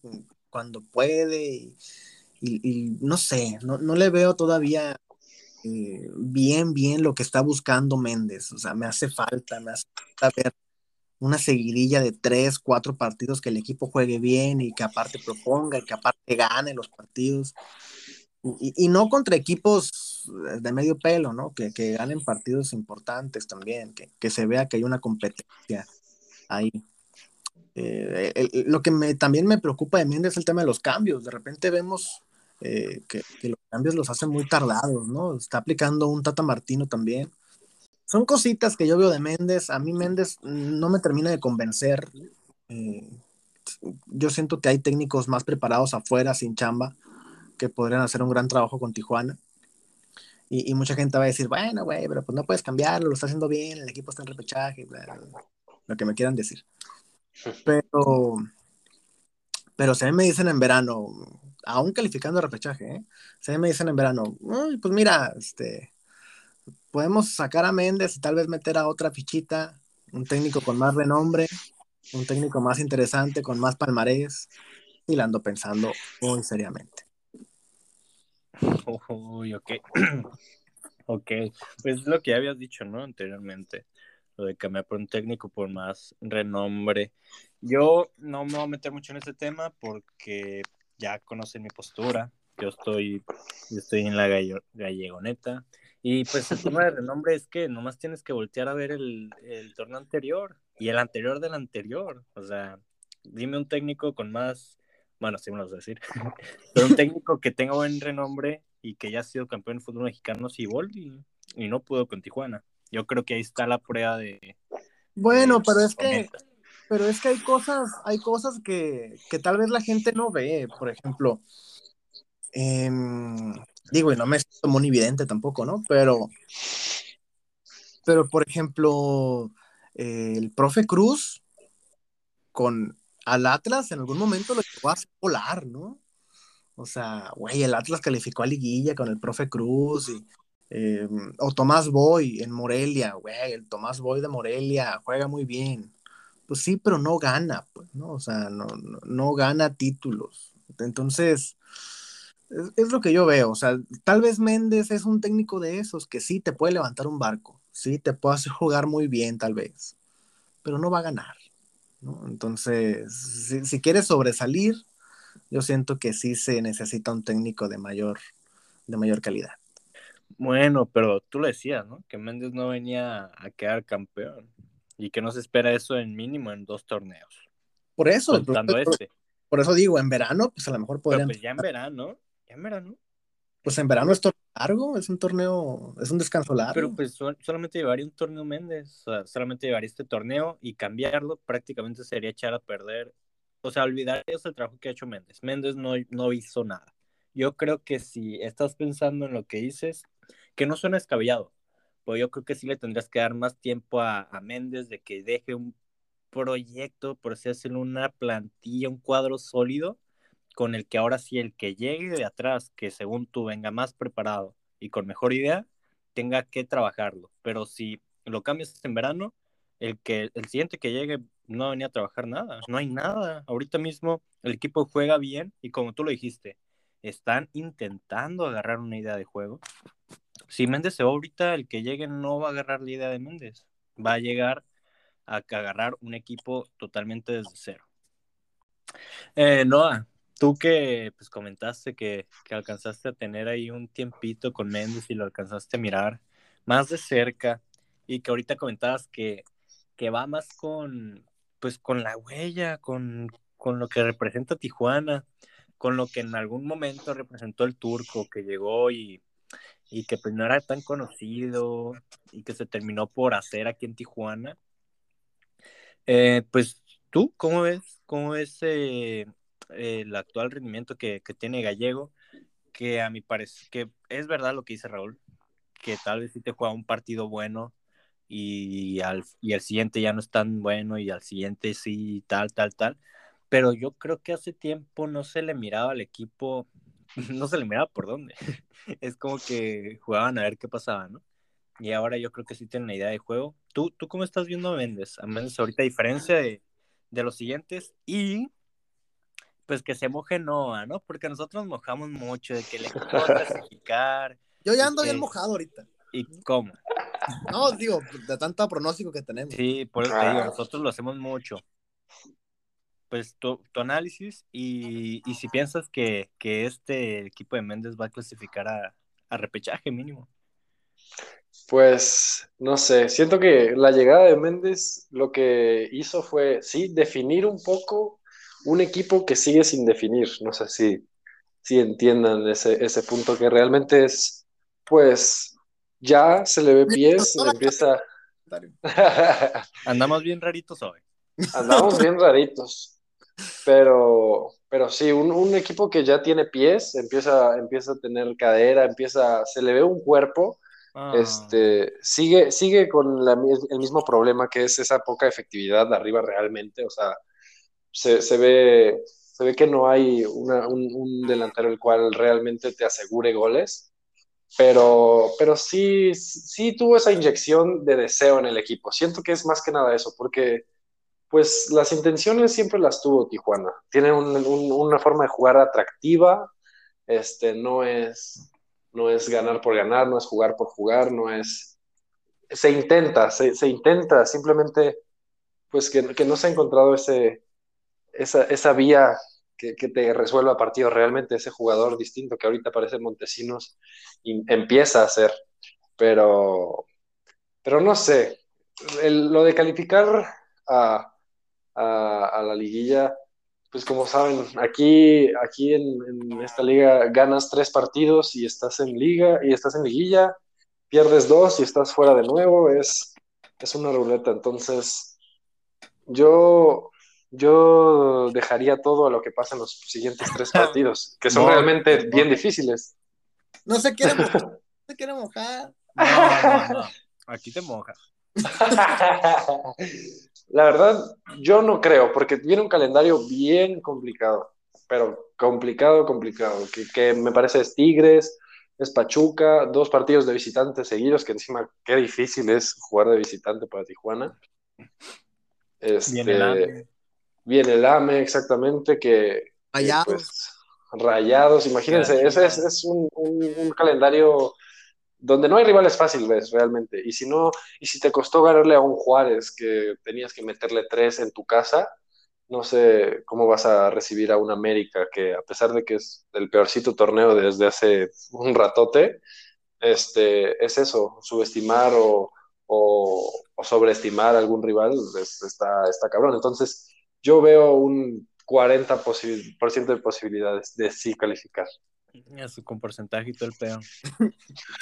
cuando puede y, no sé, no, le veo todavía eh, bien, bien lo que está buscando Méndez. O sea, me hace falta, me hace falta ver una seguidilla de tres, cuatro partidos que el equipo juegue bien y que aparte proponga y que aparte gane los partidos. Y, no contra equipos de medio pelo, ¿no? Que, ganen partidos importantes también, que, se vea que hay una competencia ahí. Eh, lo que me, también me preocupa de Méndez es el tema de los cambios. De repente vemos eh, que, los cambios los hacen muy tardados, ¿no? Está aplicando un Tata Martino también. Son cositas que yo veo de Méndez. A mí Méndez no me termina de convencer. Eh, yo siento que hay técnicos más preparados afuera, sin chamba que podrían hacer un gran trabajo con Tijuana. Y, mucha gente va a decir, bueno, güey, pero pues no puedes cambiarlo, lo está haciendo bien, el equipo está en repechaje, lo que me quieran decir. Pero, pero si a mí me dicen en verano, aún calificando repechaje, ¿eh? si a mí me dicen en verano, pues mira, este, podemos sacar a Méndez y tal vez meter a otra fichita, un técnico con más renombre, un técnico más interesante, con más palmarés, y la ando pensando muy seriamente. Uy, ok. (clears throat) ok, pues lo que habías dicho, ¿no? Anteriormente, lo de cambiar por un técnico por más renombre. Yo no me voy a meter mucho en ese tema porque ya conocen mi postura. Yo estoy, yo estoy en la gallegoneta. Y pues el tema de renombre es que nomás tienes que voltear a ver el, el torneo anterior y el anterior del anterior. O sea, dime un técnico con más, bueno, sí me lo vas a decir, (laughs) pero un técnico que tenga buen renombre y que ya ha sido campeón de fútbol mexicano, sí, y, y no pudo con Tijuana. Yo creo que ahí está la prueba de. Bueno, pero es que. Pero es que hay cosas, hay cosas que, que tal vez la gente no ve. Por ejemplo, em, digo, y no me siento muy evidente tampoco, ¿no? Pero, pero por ejemplo, el profe Cruz con al Atlas en algún momento lo llevó a volar, ¿no? O sea, güey, el Atlas calificó a liguilla con el profe Cruz y eh, o Tomás Boy en Morelia, güey, el Tomás Boy de Morelia juega muy bien. Pues sí, pero no gana, pues, ¿no? O sea, no, no, gana títulos. Entonces, es, lo que yo veo. O sea, tal vez Méndez es un técnico de esos que sí te puede levantar un barco, sí te puede hacer jugar muy bien, tal vez, pero no va a ganar, ¿no? Entonces, si, si quieres sobresalir, yo siento que sí se necesita un técnico de mayor, de mayor calidad. Bueno, pero tú le decías, ¿no? Que Méndez no venía a quedar campeón y que no se espera eso en mínimo en dos torneos. Por eso, este. por, eso digo, en verano, pues a lo mejor podrían. pues ya en verano, ya en verano. Pues en verano es torneo largo, es un torneo, es un descanso largo. Pero pues solamente llevaría un torneo Méndez, o sea, solamente llevaría este torneo y cambiarlo prácticamente sería echar a perder, o sea, olvidar eso el trabajo que ha hecho Méndez. Méndez no, no hizo nada. Yo creo que si estás pensando en lo que dices, que no suena escabellado, pero yo creo que sí le tendrías que dar más tiempo a, Méndez de que deje un proyecto, por así decirlo, una plantilla, un cuadro sólido, con el que ahora sí el que llegue de atrás, que según tú venga más preparado y con mejor idea, tenga que trabajarlo. Pero si lo cambias en verano, el que el siguiente que llegue no venía a trabajar nada, no hay nada. Ahorita mismo el equipo juega bien y como tú lo dijiste, están intentando agarrar una idea de juego, si Méndez se va ahorita, el que llegue no va a agarrar la idea de Méndez. Va a llegar a agarrar un equipo totalmente desde cero. Eh, Noah, tú que pues, comentaste que, alcanzaste a tener ahí un tiempito con Méndez y lo alcanzaste a mirar más de cerca y que ahorita comentabas que, que va más con, pues, con la huella, con, con lo que representa Tijuana, con lo que en algún momento representó el turco que llegó y y que pues no era tan conocido y que se terminó por hacer aquí en Tijuana. Eh, pues tú, ¿cómo ves? ¿Cómo ves eh, el actual rendimiento que, tiene Gallego? Que a mi parecer, que es verdad lo que dice Raúl, que tal vez sí te juega un partido bueno y al, y al siguiente ya no es tan bueno y al siguiente sí, tal, tal, tal. Pero yo creo que hace tiempo no se le miraba al equipo (laughs) no se le miraba por dónde. (laughs) es como que jugaban a ver qué pasaba, ¿no? Y ahora yo creo que sí tienen una idea de juego. ¿Tú, tú cómo estás viendo a Méndez? A Méndez ahorita, diferencia de, los siguientes, y pues que se moje Noah, ¿no? Porque nosotros mojamos mucho de que le (laughs) puedo clasificar. Yo ya ando bien mojado ahorita. ¿Y cómo? No, digo, de tanto pronóstico que tenemos. Sí, por eso te digo, nosotros lo hacemos mucho pues tu, análisis y, si piensas que, este equipo de Méndez va a clasificar a, repechaje mínimo. Pues no sé, siento que la llegada de Méndez lo que hizo fue, sí, definir un poco un equipo que sigue sin definir. No sé si, si entiendan ese, ese punto que realmente es, pues, ya se le ve pies, empieza... (laughs) Andamos bien raritos hoy. Andamos bien raritos. Pero, pero sí, un, equipo que ya tiene pies, empieza, empieza a tener cadera, empieza, se le ve un cuerpo, ah. este, sigue, sigue con el mismo problema que es esa poca efectividad de arriba realmente, o sea, se, ve, se ve que no hay un, delantero el cual realmente te asegure goles, pero, pero sí, sí tuvo esa inyección de deseo en el equipo. Siento que es más que nada eso, porque pues las intenciones siempre las tuvo Tijuana. Tiene una forma de jugar atractiva, este, no es, no es ganar por ganar, no es jugar por jugar, no es... Se intenta, se, intenta, simplemente pues que, no se ha encontrado ese, esa, vía que, te resuelva partido realmente ese jugador distinto que ahorita parece Montesinos y empieza a ser. Pero, pero no sé, lo de calificar a, a, la liguilla, pues como saben, aquí, aquí en, esta liga ganas tres partidos y estás en liga y estás en liguilla, pierdes dos y estás fuera de nuevo, es, es una ruleta. Entonces, yo, yo dejaría todo a lo que pasa en los siguientes tres (laughs) partidos, que son realmente bien difíciles. No se quiere (laughs) mojar. No se quiere mojar. No, no, Aquí te mojas. (laughs) La verdad, yo no creo, porque viene un calendario bien complicado, pero complicado, complicado, que, me parece es Tigres, es Pachuca, dos partidos de visitantes seguidos, que encima qué difícil es jugar de visitante para Tijuana. Este, viene el AME. Exactamente, que... Rayados. Pues, rayados, imagínense, ese es, un calendario donde no hay rivales fáciles realmente. Y si no, y si te costó ganarle a un Juárez que tenías que meterle tres en tu casa, no sé cómo vas a recibir a un América que a pesar de que es el peorcito torneo desde hace un ratote, este, es eso, subestimar o, sobreestimar a algún rival está, está cabrón. Entonces, yo veo un 40% de posibilidades de sí calificar. Su con porcentaje y todo el pedo.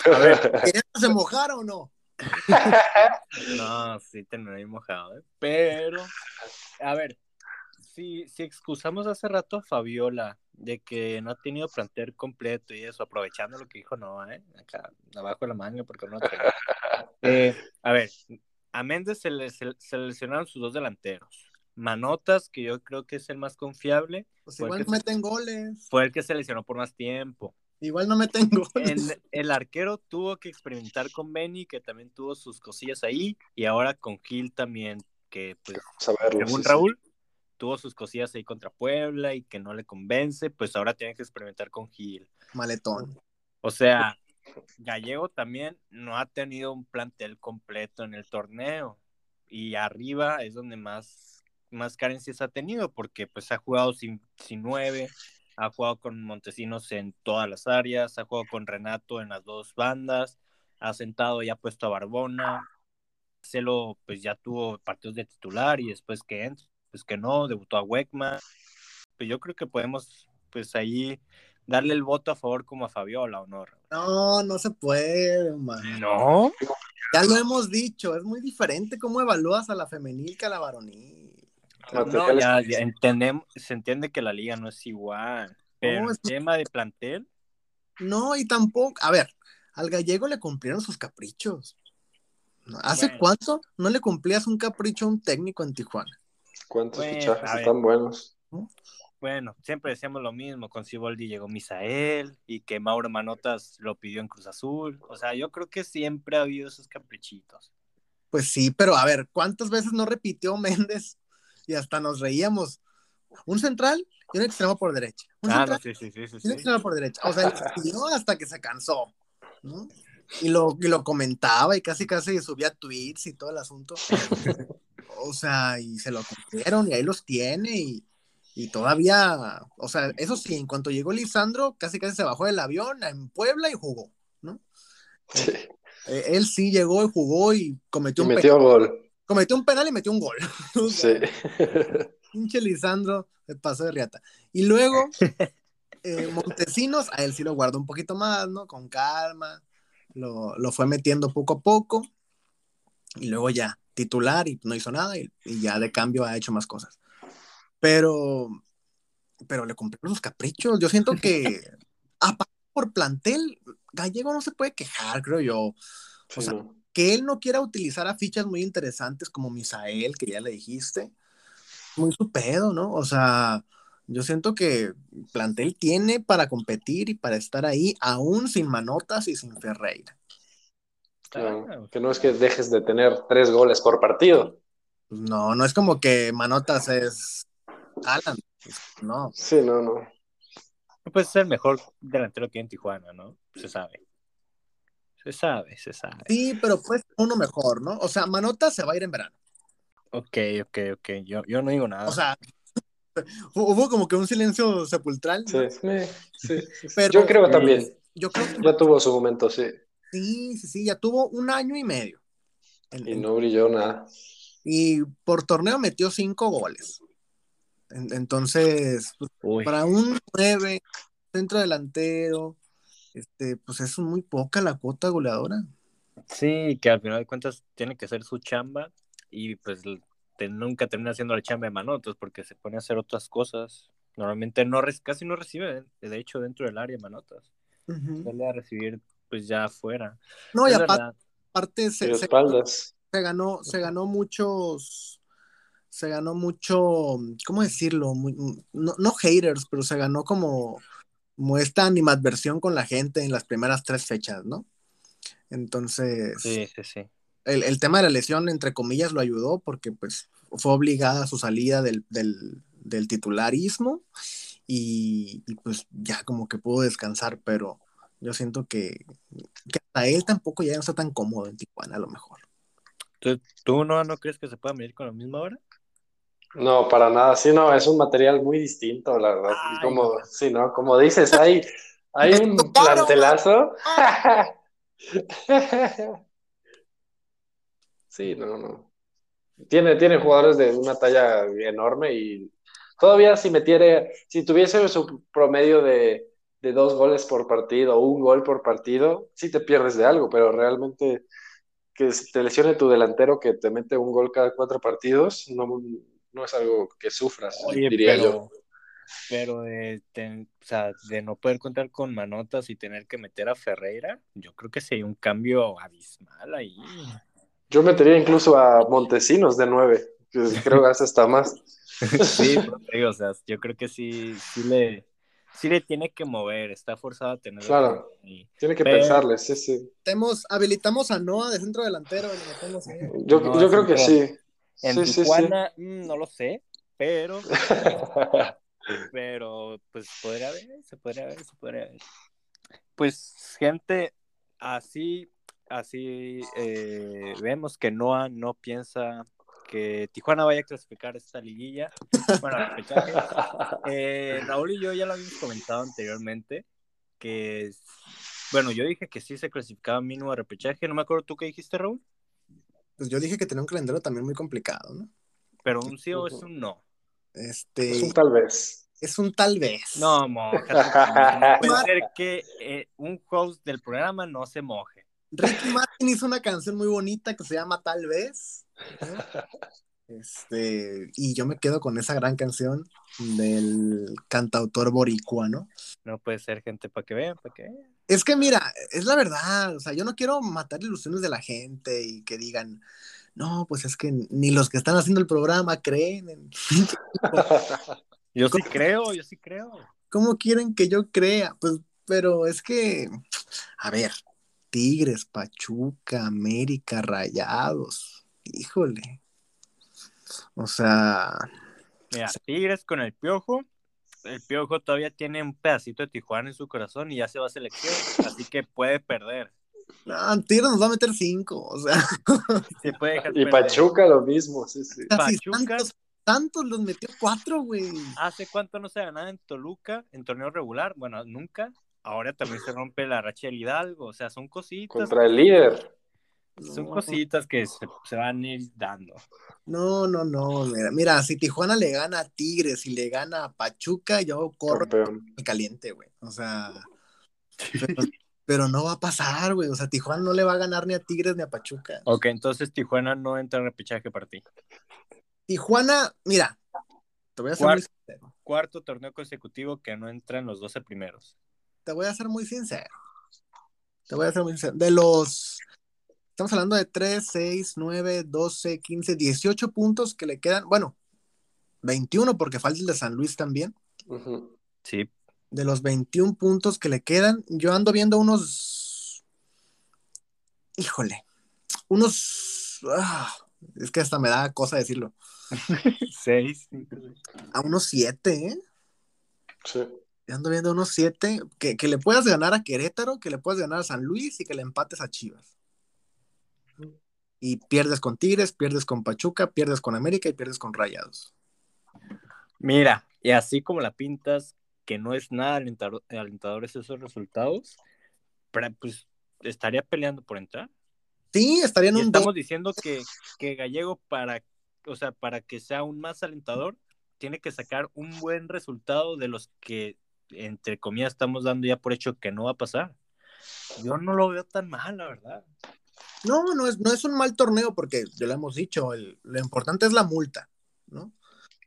A ver, (laughs) se mojaron o no? (laughs) no, sí terminé mojado, ¿eh? pero a ver, si, si excusamos hace rato a Fabiola de que no ha tenido plantel completo y eso, aprovechando lo que dijo no, ¿eh? acá abajo de la manga porque no (laughs) eh, a ver, a Méndez se le seleccionaron sus dos delanteros. Manotas, que yo creo que es el más confiable. Pues igual no meten goles. Fue el que se lesionó por más tiempo. Igual no meten (laughs) goles. El, arquero tuvo que experimentar con Benny, que también tuvo sus cosillas ahí, y ahora con Gil también, que pues, según Raúl, tuvo sus cosillas ahí contra Puebla y que no le convence, pues ahora tiene que experimentar con Gil. Maletón. O sea, Gallego también no ha tenido un plantel completo en el torneo. Y arriba es donde más más carencias ha tenido, porque pues ha jugado sin, sin nueve, ha jugado con Montesinos en todas las áreas, ha jugado con Renato en las dos bandas, ha sentado y ha puesto a Barbona, Celo pues ya tuvo partidos de titular y después que pues que no, debutó a Weckman, pues yo creo que podemos pues ahí darle el voto a favor como a Fabiola, ¿o no? No, no se puede, man. ¿No? Ya lo hemos dicho, es muy diferente cómo evalúas a la femenil que a la varonil. No, ya, entendemos, se entiende que la liga no es igual, pero el tema de plantel. No, y tampoco, a ver, al gallego le cumplieron sus caprichos. ¿Hace cuánto no le cumplías un capricho a un técnico en Tijuana? ¿Cuántos fichajes están buenos? Bueno, siempre decíamos lo mismo, con Ciboldi llegó Misael y que Mauro Manotas lo pidió en Cruz Azul. O sea, yo creo que siempre ha habido esos caprichitos. Pues sí, pero a ver, ¿cuántas veces no repitió Méndez y hasta nos reíamos. Un central y un extremo por derecha. Un ah, sí, sí, sí, sí, y un extremo por derecha. O sea, siguió hasta que se cansó. ¿no? Y lo, y lo comentaba y casi casi subía tweets y todo el asunto. o sea, y se lo cumplieron y ahí los tiene y, y todavía, o sea, eso sí, en cuanto llegó Lisandro, casi casi se bajó del avión en Puebla y jugó, ¿no? Sí. Eh, él sí llegó y jugó y cometió y un metió gol cometió un penal y metió un gol. (laughs) sí. Pinche Lisandro se pasó de riata. Y luego, (laughs) eh, Montesinos, a él sí lo guardó un poquito más, ¿no? Con calma, lo, fue metiendo poco a poco. Y luego ya, titular y no hizo nada y, ya de cambio ha hecho más cosas. Pero, pero le cumplieron los caprichos. Yo siento que, (laughs) aparte por plantel, Gallego no se puede quejar, creo yo. O sea, que él no quiera utilizar a fichas muy interesantes como Misael, que ya le dijiste, muy su pedo, ¿no? O sea, yo siento que plantel tiene para competir y para estar ahí, aún sin Manotas y sin Ferreira. que no es que dejes de tener tres goles por partido. No, no es como que Manotas es Alan. No. Sí, no, no. Pues es el mejor delantero que hay en Tijuana, ¿no? Se sabe. Se sabe, se sabe. Sí, pero pues uno mejor, ¿no? O sea, Manotas se va a ir en verano. Ok, ok, ok. Yo, yo no digo nada. O sea, (laughs) hubo como que un silencio sepulcral. ¿no? Sí, sí, sí, sí. Pero- Yo creo también. Yo creo que Ya tuvo su momento, sí. sí, sí, sí, ya tuvo un año y medio. En- Y no brilló nada. y por torneo metió cinco goles. En- entonces, Uy, para un 9, centro delantero, este, pues es muy poca la cuota goleadora. sí, que al final de cuentas tiene que hacer su chamba y pues te- nunca termina haciendo la chamba de Manotas porque se pone a hacer otras cosas. Normalmente no casi no recibe, de hecho, dentro del área Manotas. Suele a recibir pues ya afuera. No, y Es aparte, verdad. aparte Y se, ganó, se ganó muchos, se ganó mucho, ¿cómo decirlo? Muy- no, no haters, pero se ganó como, como esta animadversión con la gente en las primeras tres fechas, ¿no? Entonces, Sí, sí, sí. el, el tema de la lesión, entre comillas, lo ayudó porque pues fue obligada a su salida del, del, del titularismo y, y, pues ya como que pudo descansar, pero yo siento que, que hasta él tampoco ya no está tan cómodo en Tijuana a lo mejor. ¿Tú, tú no, no crees que se pueda medir con la misma hora? No, para nada. Sí, no, es un material muy distinto, la verdad. Ay, como, no. sí, ¿no? Como dices, hay, hay un plantelazo. (laughs) Sí, no, no. Tiene, tiene jugadores de una talla enorme y todavía si metiera, si tuviese su promedio de, de dos goles por partido o un gol por partido, sí te pierdes de algo, pero realmente que te lesione tu delantero que te mete un gol cada cuatro partidos, no, no es algo que sufras, Oye, diría pero, yo. pero de, ten- o sea, de no poder contar con Manotas y tener que meter a Ferreira, yo creo que sí hay un cambio abismal ahí. Yo metería incluso a Montesinos de nueve, que creo que hace hasta más. Sí, pero te digo, o sea, yo creo que sí, sí le, sí le tiene que mover, está forzado a tener Claro. y Tiene que Pero- pensarle, sí, sí. Metemos- habilitamos a Noah de centro delantero y lo metemos ahí. Yo, No, yo creo que sí. En Sí, sí, sí. Tijuana, mm, no lo sé, pero, (laughs) pero pues podría haber, se podría ver, se podría ver. Pues gente, así, así eh, vemos que Noah no piensa que Tijuana vaya a clasificar esta liguilla. Bueno. (laughs) Eh, Raúl y yo ya lo habíamos comentado anteriormente, que, bueno, yo dije que sí se clasificaba mínimo a repechaje, no me acuerdo tú qué dijiste, Raúl, Pues yo dije que tenía un calendario también muy complicado, ¿no? pero un sí o es un no. Este, Es un tal vez. es un tal vez. No, moja. (laughs) No puede ser que eh, un host del programa no se moje. Ricky Martin hizo una canción muy bonita que se llama Tal vez. ¿no? Este, y yo me quedo con esa gran canción del cantautor boricua, ¿no? No puede ser gente para que vean, para que vean. Es que mira, es la verdad, o sea, yo no quiero matar ilusiones de la gente y que digan, no, pues es que ni los que están haciendo el programa creen en... (laughs) (laughs) Yo sí creo, yo sí creo. ¿Cómo quieren que yo crea? Pues, pero es que, a ver, Tigres, Pachuca, América, Rayados, híjole. O sea, Mira, Tigres con el Piojo. El Piojo todavía tiene un pedacito de Tijuana en su corazón y ya se va a selección, así que puede perder. no, Tigres nos va a meter cinco, o sea, Se puede dejar Y perder. Pachuca lo mismo, sí, sí. Pachuca. Santos, Santos los metió cuatro, güey. ¿Hace cuánto no se ganaba en Toluca en torneo regular? Bueno, nunca. Ahora también se rompe la racha del Hidalgo. O sea, son cositas. Contra el líder. Son No. cositas que se, se van a ir dando. No, no, no, mira, mira, si Tijuana le gana a Tigres y le gana a Pachuca, yo corro caliente, güey. O sea, pero, pero no va a pasar, güey. O sea, Tijuana no le va a ganar ni a Tigres ni a Pachuca. Ok, entonces Tijuana no entra en repechaje para ti. Tijuana, mira, te voy a ser Cuar- muy sincero. Cuarto torneo consecutivo que no entra en los 12 primeros. Te voy a ser muy sincero. Te voy a ser muy sincero. De los, estamos hablando de 3, 6, 9, 12, 15, 18 puntos que le quedan. Bueno, 21 porque falta el de San Luis también. Ujú. Sí, De los 21 puntos que le quedan, yo ando viendo unos. Híjole. Unos. ah, Es que hasta me da cosa decirlo. (laughs) Seis. A unos siete, ¿eh? Sí. Ando viendo unos siete. Que, que le puedas ganar a Querétaro, que le puedas ganar a San Luis y que le empates a Chivas. Y pierdes con Tigres, pierdes con Pachuca, pierdes con América y pierdes con Rayados. Mira, y así como la pintas, que no es nada alentador, alentadores esos resultados, pero, pues estaría peleando por entrar. Sí, estaría en Y un estamos diciendo que, que Gallego para, o sea, para que sea aún más alentador, tiene que sacar un buen resultado de los que, entre comillas, estamos dando ya por hecho que no va a pasar. Yo no lo veo tan mal, la verdad. No, no es, no es un mal torneo porque ya lo hemos dicho, el- lo importante es la multa, ¿no?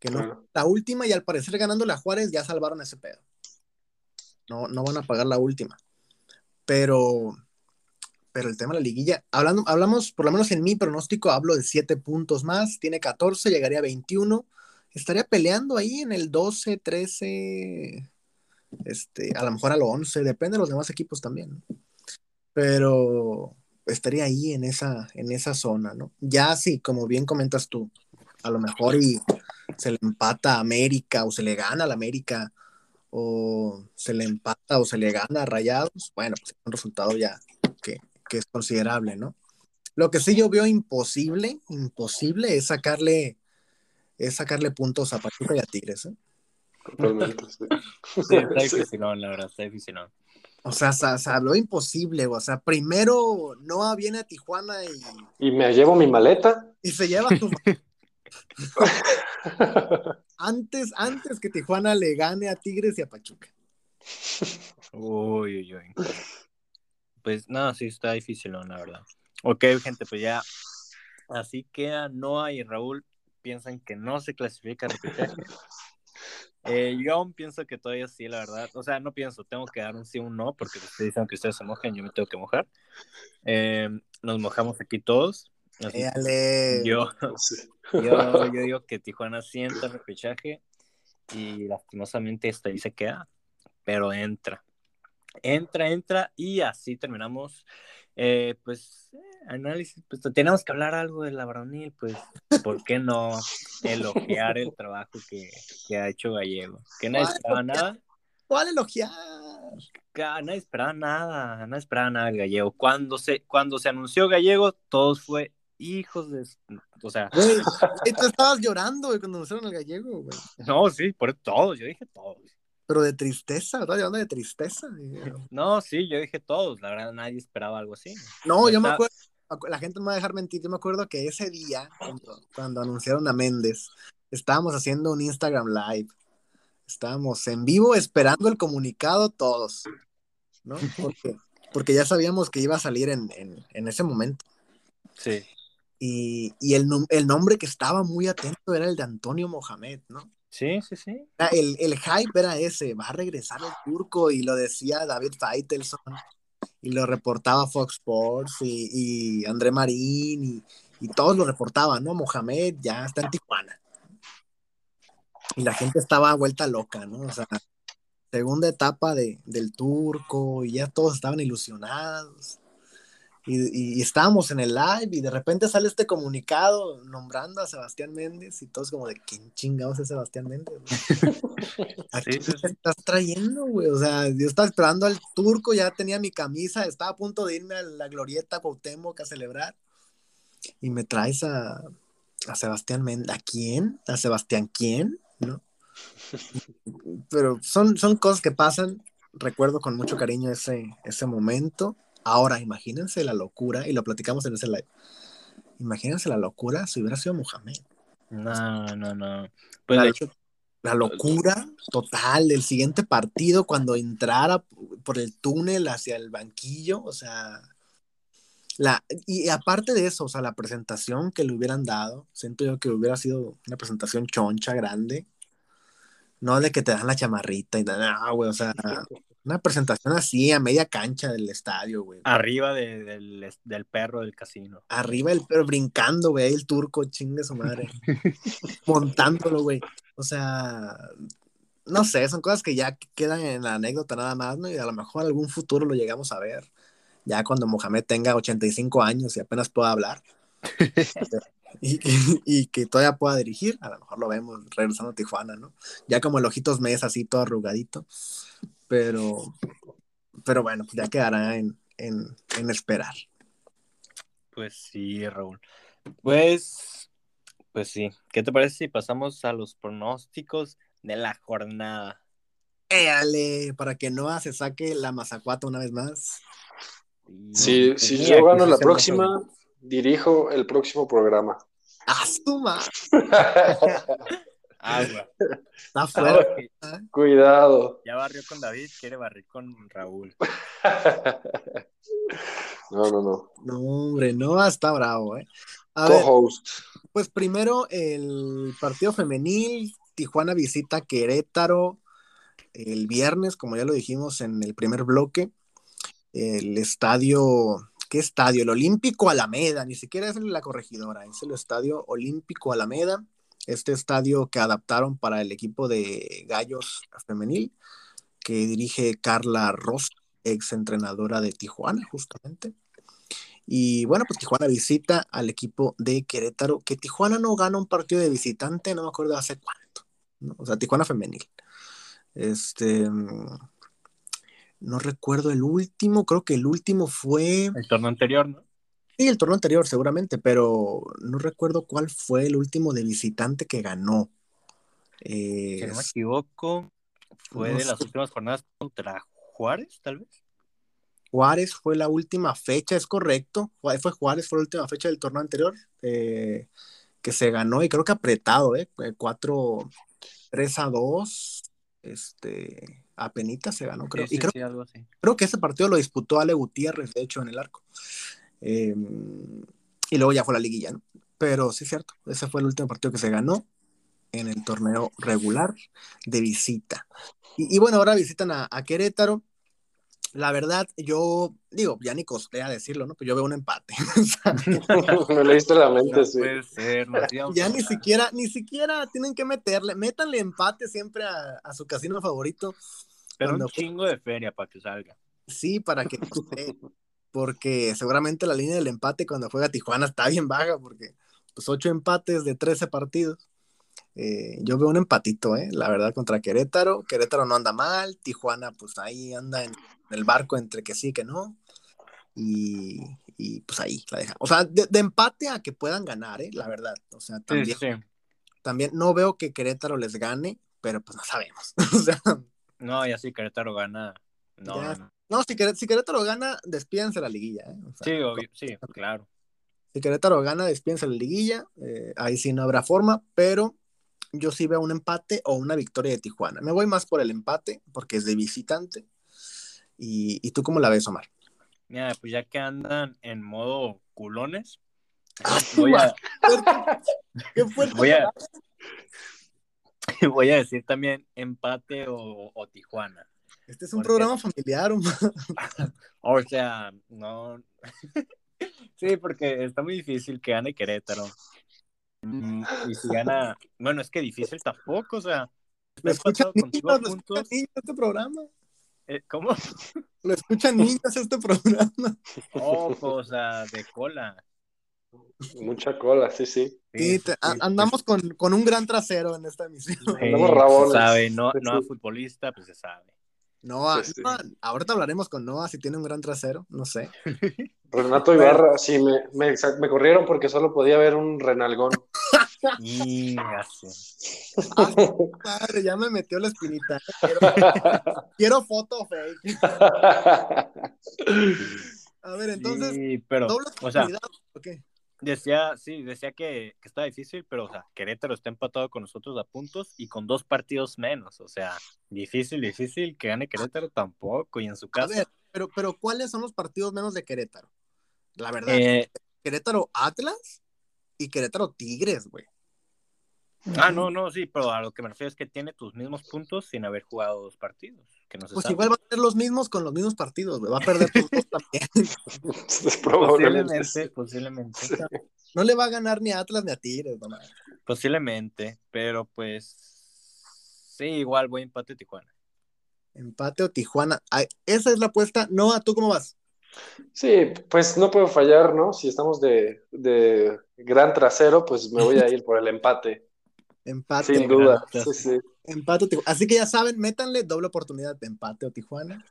Que no, la última y al parecer ganando la Juárez ya salvaron ese pedo. No, no van a pagar la última. Pero, pero el tema de la liguilla, hablando, hablamos, por lo menos en mi pronóstico, hablo de 7 puntos más, tiene 14, llegaría a 21, estaría peleando ahí en el 12, 13, este, a lo mejor a lo 11, depende de los demás equipos también. Pero estaría ahí en esa, en esa zona, ¿no? Ya sí, como bien comentas tú, a lo mejor y se le empata a América o se le gana a la América o se le empata o se le gana a Rayados, bueno, pues es un resultado ya que, que es considerable, ¿no? Lo que sí yo veo imposible, imposible es sacarle, es sacarle puntos a Pachuca y a Tigres, ¿eh? Totalmente. sí. Sí, está (laughs) Sí. difícil, la verdad, está difícil. O sea, se, se habló imposible, o sea, primero Noah viene a Tijuana y, Y me llevo mi maleta. y se lleva tu (laughs) (laughs) antes, antes que Tijuana le gane a Tigres y a Pachuca. Uy, uy, uy. Pues nada, sí está difícil, la verdad. Ok, gente, pues ya. Así queda Noah y Raúl piensan que no se clasifica a repechaje. (laughs) Eh, yo aún pienso que todavía sí, la verdad. O sea, no pienso, tengo que dar un sí o un no, porque ustedes dicen que ustedes se mojan, yo me tengo que mojar. Eh, nos mojamos aquí todos. Así Éale. yo, Sí. yo, yo digo que Tijuana sienta el repechaje y lastimosamente esta ahí se queda, pero entra. Entra, entra y así terminamos. Eh, pues, análisis, pues tenemos que hablar algo de la varonil, pues, ¿por qué no elogiar el trabajo que, que ha hecho Gallego? Que nadie ¿Cuál esperaba nada, ¿Cuál elogiar? que nadie esperaba nada, nadie esperaba nada del Gallego. Cuando se, cuando se anunció Gallego, todos fue hijos de... O sea, Güey, tú estabas llorando, güey, cuando anunciaron al gallego, güey. no, sí, por todos, yo dije todos. Pero de tristeza, estabas llorando de tristeza. No, sí, yo dije todos, la verdad nadie esperaba algo así. No, yo me acuerdo, la gente no me va a dejar mentir, yo me acuerdo que ese día, cuando, cuando anunciaron a Méndez, estábamos haciendo un Instagram Live. Estábamos en vivo esperando el comunicado todos, ¿no? (laughs) Porque, porque ya sabíamos que iba a salir en, en, en ese momento. Sí. Y, y el, el nombre que estaba muy atento era el de Antonio Mohamed, ¿no? Sí, sí, sí. Era El, el hype era ese, va a regresar el turco y lo decía David Faitelson y lo reportaba Fox Sports y, y André Marín y, y todos lo reportaban, ¿no? Mohamed ya está en Tijuana. Y la gente estaba vuelta loca, ¿no? O sea, segunda etapa de, del turco y ya todos estaban ilusionados. Y, y estábamos en el live y de repente sale este comunicado nombrando a Sebastián Méndez y todos como de ¿quién chingados es Sebastián Méndez? (laughs) ¿A quién sí, te sí. estás trayendo, güey? O sea, yo estaba esperando al turco, ya tenía mi camisa, estaba a punto de irme a la glorieta Cuauhtémoc a celebrar y me traes a, a Sebastián Méndez. ¿A quién? ¿A Sebastián quién? ¿No? (laughs) Pero son, son cosas que pasan. Recuerdo con mucho cariño ese, ese momento. Ahora, imagínense la locura, y lo platicamos en ese live. Imagínense la locura si hubiera sido Mohamed. No, no, no. Pues la, de hecho, la locura total del siguiente partido cuando entrara por el túnel hacia el banquillo, o sea, la, y aparte de eso, o sea, la presentación que le hubieran dado, siento yo que hubiera sido una presentación choncha, grande, no de que te dan la chamarrita y nada, güey, o sea, una presentación así a media cancha del estadio, güey. arriba de- del, del perro del casino. Arriba el pero brincando, güey, ahí el turco, chingue su madre. (laughs) Montándolo, güey. O sea, no sé, son cosas que ya quedan en la anécdota nada más, ¿no? Y a lo mejor algún futuro lo llegamos a ver. Ya cuando Mohamed tenga 85 años y apenas pueda hablar. (laughs) y que, y que todavía pueda dirigir, a lo mejor lo vemos regresando a Tijuana, ¿no? Ya como el ojitos mes así todo arrugadito, pero, pero bueno, ya quedará en, en, en esperar. Pues sí, Raúl. Pues, pues sí. ¿Qué te parece si pasamos a los pronósticos de la jornada? Éale, para que Noah se saque la mazacuata una vez más. Si, si yo gano la próxima, dirijo el próximo programa. ¡Asuma! (laughs) Agua. Está fuerte. Cuidado. Ya barrió con David, quiere barrir con Raúl. (laughs) No, no, no. No, hombre, Noah está bravo, ¿eh? Co-host. pues primero el partido femenil, Tijuana visita Querétaro el viernes, como ya lo dijimos en el primer bloque. El estadio, ¿qué estadio? El Olímpico Alameda, ni siquiera es la corregidora, es el estadio Olímpico Alameda, este estadio que adaptaron para el equipo de Gallos femenil, que dirige Carla Ross, ex entrenadora de Tijuana, justamente. Y bueno, pues Tijuana visita al equipo de Querétaro, que Tijuana no gana un partido de visitante, no me acuerdo hace cuánto, ¿no? o sea, Tijuana femenil. Este, mm, no recuerdo el último, creo que el último fue, El torneo anterior, ¿no? Sí, el torneo anterior seguramente, pero no recuerdo cuál fue el último de visitante que ganó. Eh, Si no me equivoco, fue no de las últimas jornadas contra Juárez, tal vez. Juárez fue la última fecha, es correcto. Fue Juárez, fue la última fecha del torneo anterior eh, que se ganó y creo que apretado, ¿eh? 4, 3 a 2. Este, apenita se ganó, creo. Sí, y sí, creo, sí, algo así. creo que ese partido lo disputó Ale Gutiérrez, de hecho, en el arco. Eh, y luego ya fue la liguilla, ¿no? Pero sí es cierto, ese fue el último partido que se ganó en el torneo regular de visita. Y, y bueno, ahora visitan a, a Querétaro. La verdad, yo digo, ya ni costea decirlo, ¿no? Pues yo veo un empate. (laughs) (laughs) Me leíste la mente, No sí. puede ser, ya ni siquiera, ni siquiera tienen que meterle, métanle empate siempre a, a su casino favorito. Pero un cuando- chingo de feria para que salga. Sí, para que esté, porque seguramente la línea del empate cuando juega Tijuana está bien baja, porque pues ocho empates de 13 partidos. Eh, yo veo un empatito, eh, la verdad, contra Querétaro. Querétaro no anda mal, Tijuana pues ahí anda en el barco entre que sí y que no. Y, y, pues ahí la deja. O sea, de, de empate a que puedan ganar, eh, la verdad. O sea, Sí, también, sí, sí. también no veo que Querétaro les gane, pero pues no sabemos. (laughs) o sea, No, y así Querétaro gana. No, Ya. no, no. si, Queré- si Querétaro gana, despídense la liguilla. eh, o sea, Sí, obvio, sí, claro. Si Querétaro gana, despídense la liguilla. eh, ahí sí no habrá forma, pero yo sí veo un empate o una victoria de Tijuana. Me voy más por el empate porque es de visitante. ¿Y, y tú cómo la ves, Omar? Mira, pues ya que andan en modo culones, (laughs) Ah, voy a, ¿Qué voy a, (laughs) voy a decir también empate o, o Tijuana. Este es un programa familiar. (laughs) O sea, no. (laughs) Sí, porque está muy difícil que gane Querétaro. Mm, Y si gana, bueno, es que difícil tampoco, o sea, Lo escuchan niños, lo escuchan niños este programa. Eh, ¿Cómo? (laughs) Lo escuchan niños este programa. Oh, o sea, de cola. Mucha cola, sí, sí. Sí, te- andamos con, con un gran trasero en esta emisión. Sí, andamos se sabe, no, no a futbolista, pues se sabe. Noah, Sí, sí. Noah, ahorita hablaremos con Noah si tiene un gran trasero, no sé. (laughs) Renato Ibarra, sí, me, me, me corrieron porque solo podía ver un renalgón. Y así. Madre, ya me metió la espinita. ¿eh? Quiero, (laughs) quiero foto fake. (laughs) A ver, entonces, Sí, pero, doble o sea, ¿o qué? Decía, sí, decía que, que está difícil, pero, o sea, Querétaro está empatado con nosotros a puntos y con dos partidos menos, o sea, difícil, difícil que gane Querétaro tampoco, y en su A casa, ver, pero, pero ¿cuáles son los partidos menos de Querétaro? La verdad, eh, Querétaro Atlas y Querétaro Tigres, güey. Ah, no, no, sí, pero a lo que me refiero es que tiene tus mismos puntos sin haber jugado dos partidos, que no se Pues sabe. igual va a tener los mismos con los mismos partidos, güey. Va a perder tus dos también. (laughs) Probablemente. Posiblemente, posiblemente. No le va a ganar ni a Atlas ni a Tigres, no mames. Posiblemente, pero pues sí, igual voy a empate Tijuana. Empate o Tijuana. Ay, esa es la apuesta. Noah, ¿tú cómo vas? Sí, pues no puedo fallar, ¿no? Si estamos de, de gran trasero, pues me voy a ir por el empate. Empate. Sin duda. Sí, sí. Empate o Tijuana. Así que ya saben, métanle doble oportunidad de empate o Tijuana.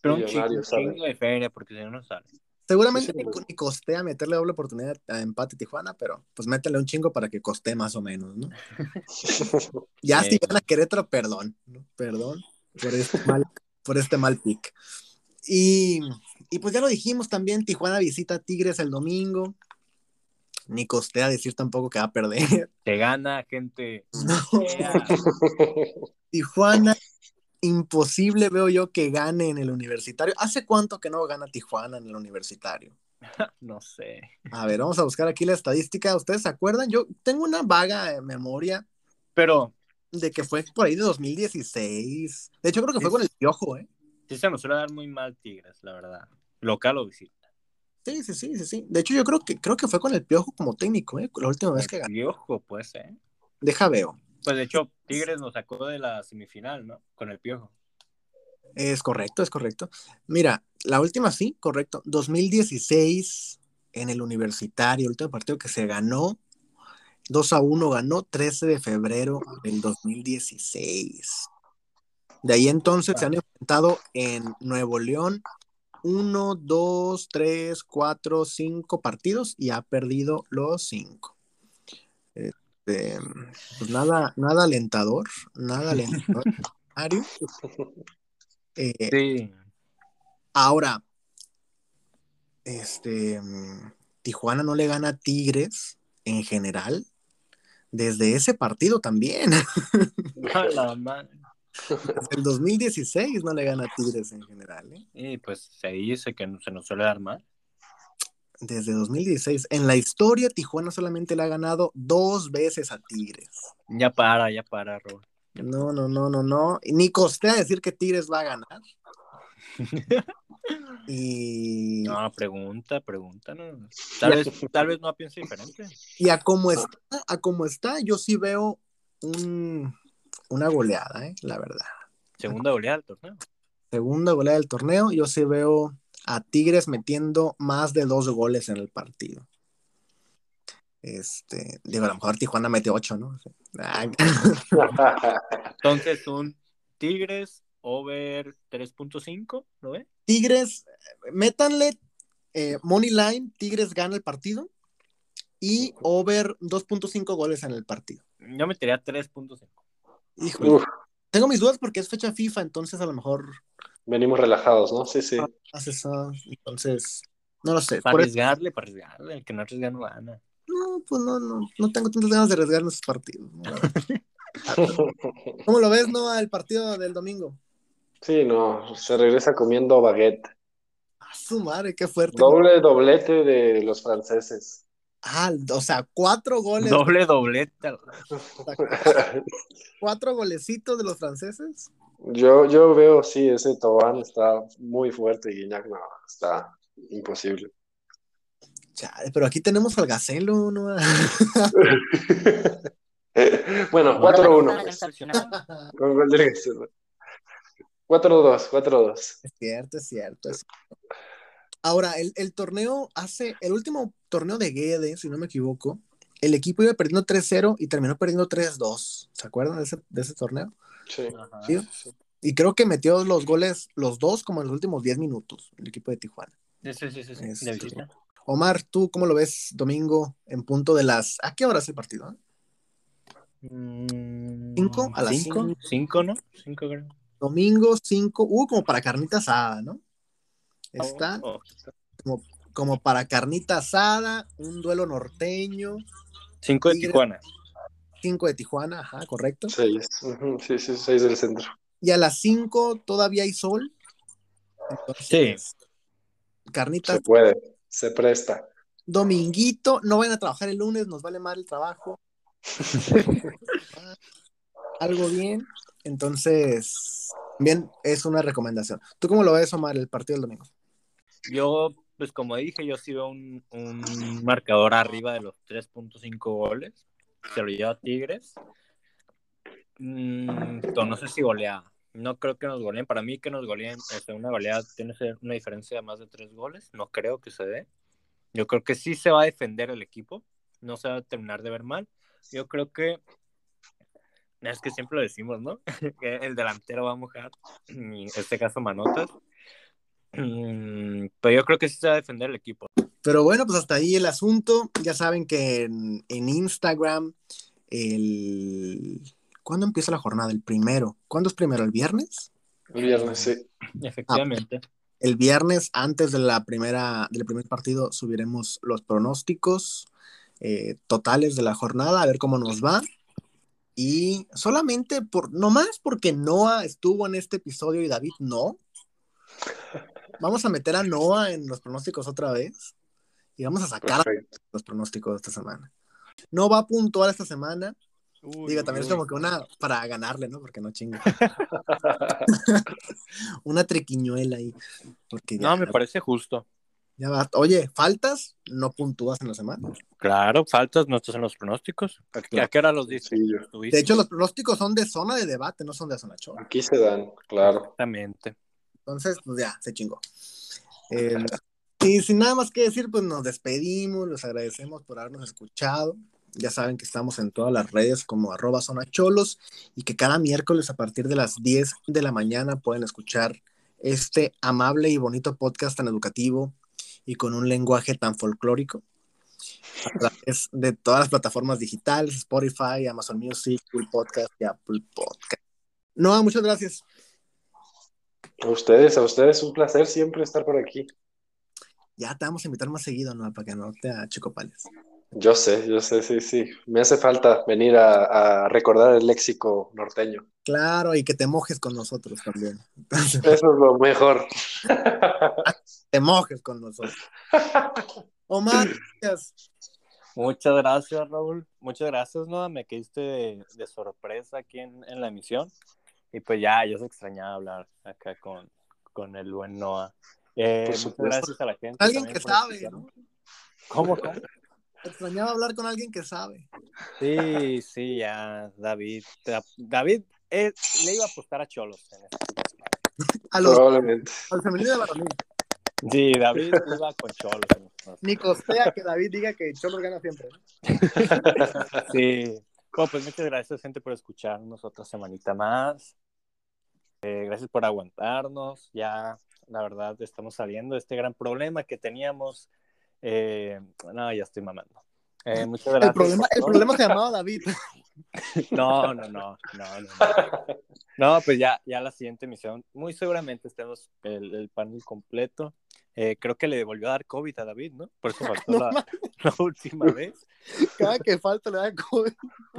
Pero un ¿sabe? chingo de feria, porque si no, no sale. Seguramente Sí, sí, ni, costea meterle doble oportunidad a empate Tijuana, pero pues métele un chingo para que coste más o menos, ¿no? (laughs) Ya Sí. si gana Querétaro, perdón, ¿no? Perdón por este mal, por este mal pick. Y, y pues ya lo dijimos también, Tijuana visita a Tigres el domingo. Ni costea decir tampoco que va a perder. (laughs) Te gana, gente. No. (laughs) Tijuana, imposible veo yo que gane en el universitario. ¿Hace cuánto que no gana Tijuana en el universitario? (laughs) No sé. A ver, vamos a buscar aquí la estadística. ¿Ustedes se acuerdan? Yo tengo una vaga eh, memoria Pero de que fue por ahí de 2016. De hecho, creo que fue con el Piojo, ¿eh? sí se nos suele dar muy mal Tigres, la verdad. Local o visita. Sí, sí, sí, sí, sí. De hecho, yo creo que creo que fue con el Piojo como técnico, ¿eh? La última vez que ganó. Y ojo, pues, ¿eh? Deja veo. Pues de hecho, Tigres nos sacó de la semifinal, ¿no? Con el piojo. Es correcto, es correcto. Mira, la última sí, correcto. 2016 en el universitario, el último partido que se ganó. 2 a 1 ganó 13 de febrero del 2016. De ahí entonces se han enfrentado en Nuevo León 1, 2, 3, 4, 5 partidos y ha perdido los 5. Este, pues nada, nada alentador, nada (laughs) alentador. Mario. Eh, Sí. Ahora, este, Tijuana no le gana a Tigres en general. Desde ese partido también. (laughs) A la madre. Desde el 2016 no le gana a Tigres en general. ¿eh? Y pues se dice que se nos suele dar mal. Desde 2016. En la historia, Tijuana solamente le ha ganado dos veces a Tigres. Ya para, ya para, Raúl. No, no, no, no, no. Ni costea decir que Tigres va a ganar. (laughs) Y, No, pregunta, pregunta, ¿no? Tal vez, tal vez no piense diferente. y a cómo está, a cómo está, yo sí veo un, una goleada, ¿eh? la verdad. Segunda goleada del torneo. Segunda goleada del torneo, yo sí veo a Tigres metiendo más de dos goles en el partido. Este, digo, a lo mejor Tijuana mete ocho, ¿no? (laughs) Entonces, un Tigres over 3.5, ¿lo ve? Tigres, métanle eh, Money Line, Tigres gana el partido y over 2.5 goles en el partido. Yo metería 3.5. Híjole, Uf, tengo mis dudas porque es fecha FIFA, entonces a lo mejor venimos relajados, ¿no? Sí, sí. eso, entonces no lo sé. Para Por eso- arriesgarle, para arriesgarle. El que no arriesga no gana. no, pues no, no, no tengo tantas ganas de arriesgar en esos partidos. ¿no? (laughs) ¿Cómo lo ves, no, el partido del domingo? Sí, no, se regresa comiendo baguette. A su madre, qué fuerte. Doble doblete de los franceses. Ah, o sea, cuatro goles, Doble doblete. (laughs) cuatro golecitos de los franceses. Yo, yo veo, sí, ese Tobán está muy fuerte y Guiñac no, está imposible. Chale, pero aquí tenemos al Gacelo, ¿no? (laughs) Bueno, 4-1. pues, con gol de Gacelo. 4-2, 4-2. Es cierto, es cierto. es cierto. Ahora, el, el torneo hace, el último torneo de Guede, si no me equivoco, el equipo iba perdiendo 3-0 y terminó perdiendo 3-2. ¿Se acuerdan de ese, de ese torneo? Sí. Ajá. Sí. Y creo que metió los goles, los dos, como en los últimos 10 minutos, el equipo de Tijuana. Sí, sí, sí, sí, Este, visita. Omar, ¿tú cómo lo ves domingo en punto de las... ¿A qué hora es el partido? eh? Mm, ¿Cinco? ¿A las cinco? cinco? Cinco, ¿no? Cinco, creo. Domingo 5, uh, como para carnita asada, ¿no? Está Oh, como para carnita asada, un duelo norteño, Cinco de. Tijuana. 5 de Tijuana, ajá, correcto. 6. Sí, sí, 6 del centro. Y a las 5 todavía hay sol. Entonces, carnita, Se puede, se presta. dominguito, no vayan a trabajar el lunes, nos vale mal el trabajo. (laughs) Algo bien. Entonces, bien, es una recomendación. ¿Tú cómo lo ves, Omar, el partido del domingo? Yo, pues como dije, yo sí veo un, un marcador arriba de los 3.5 goles. Se lo lleva Tigres. Mm, no sé si golea. No creo que nos goleen. Para mí que nos goleen este, una goleada tiene que ser una diferencia de más de tres goles. No creo que se dé. Yo creo que sí se va a defender el equipo. No se va a terminar de ver mal. Yo creo que es que siempre lo decimos, ¿no? (laughs) que el delantero va a mojar. En este caso, Manotas. Mm, pero yo creo que sí se va a defender el equipo. Pero bueno, pues hasta ahí el asunto. Ya saben que en, en Instagram, el... ¿cuándo empieza la jornada? El primero. ¿Cuándo es primero? ¿El viernes? El viernes, sí. Efectivamente. Ah, el viernes, antes de la primera, del primer partido, subiremos los pronósticos eh, totales de la jornada, a ver cómo nos va. Y solamente por, nomás porque Noah estuvo en este episodio y David no, vamos a meter a Noah en los pronósticos otra vez y vamos a sacar Perfecto. los pronósticos de esta semana. No va a puntuar esta semana. Uy, Digo, también es como que una para ganarle, ¿no? Porque no chingue. (laughs) una triquiñuela ahí. Porque ya, No, me parece justo. ya va. Oye, faltas, no puntúas en la semana. Claro, faltas nuestros en los pronósticos. ¿A qué, a qué hora los dices? De hecho, los pronósticos son de zona de debate, no son de zona show. Aquí se dan, claro. Exactamente. Entonces, pues ya, se chingó. Eh, y sin nada más que decir, pues nos despedimos, les agradecemos por habernos escuchado. Ya saben que estamos en todas las redes como arroba zonacholos y que cada miércoles a partir de las 10 de la mañana pueden escuchar este amable y bonito podcast tan educativo y con un lenguaje tan folclórico a través de todas las plataformas digitales, Spotify, Amazon Music, Podcast y Apple Podcast. Noah, muchas gracias. A ustedes, a ustedes, un placer siempre estar por aquí. Ya te vamos a invitar más seguido, ¿no? Para que no te achicopales. Yo sé, yo sé, sí, sí. Me hace falta venir a, a recordar el léxico norteño. Claro, y que te mojes con nosotros también. Entonces, (laughs) Eso es lo mejor. (laughs) te mojes con nosotros. (laughs) Omar, gracias. Muchas gracias, Raúl. Muchas gracias, Noah. Me quediste de, de sorpresa aquí en, en la emisión. Y pues ya, yo se extrañaba hablar acá con, con el buen Noah. Eh, muchas gracias a la gente. Alguien que sabe. ¿no? ¿Cómo, cómo? Extrañaba hablar con alguien que sabe. Sí, sí, ya, David. David eh, le iba a apostar a Cholos en este A los, Probablemente. al femenino de varonil. Sí, David iba con Cholos. en estos- Ni costea que David diga que Cholos gana siempre. ¿no? (laughs) Sí. Bueno, pues muchas gracias, gente, por escucharnos otra semanita más. Eh, gracias por aguantarnos. Ya, la verdad, estamos saliendo de este gran problema que teníamos. Eh, no, ya estoy mamando. Eh, muchas gracias. El problema, el problema se llamaba David. (laughs) No, no, no, no, no, no. No, pues ya, ya la siguiente emisión, muy seguramente estemos el, el panel completo. Eh, creo que le volvió a dar COVID a David, ¿no? Por eso faltó (laughs) No la, última (laughs) vez. Cada que falta le da COVID.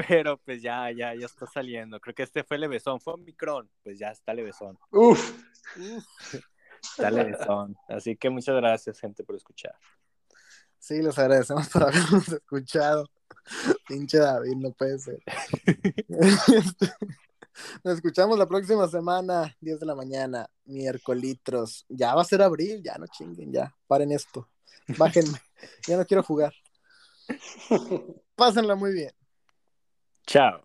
Pero pues ya, ya, ya está saliendo. Creo que este fue levesón, fue Omicron, pues ya está levesón, Uf. está levesón. Así que muchas gracias, gente, por escuchar. Sí, les agradecemos por habernos escuchado. Pinche David, no puede ser. (laughs) Nos escuchamos la próxima semana, 10 de la mañana, miércoles. Ya va a ser abril, ya no chinguen, ya. Paren esto. Bájenme. Ya no quiero jugar. (laughs) Pásenla muy bien. Chao.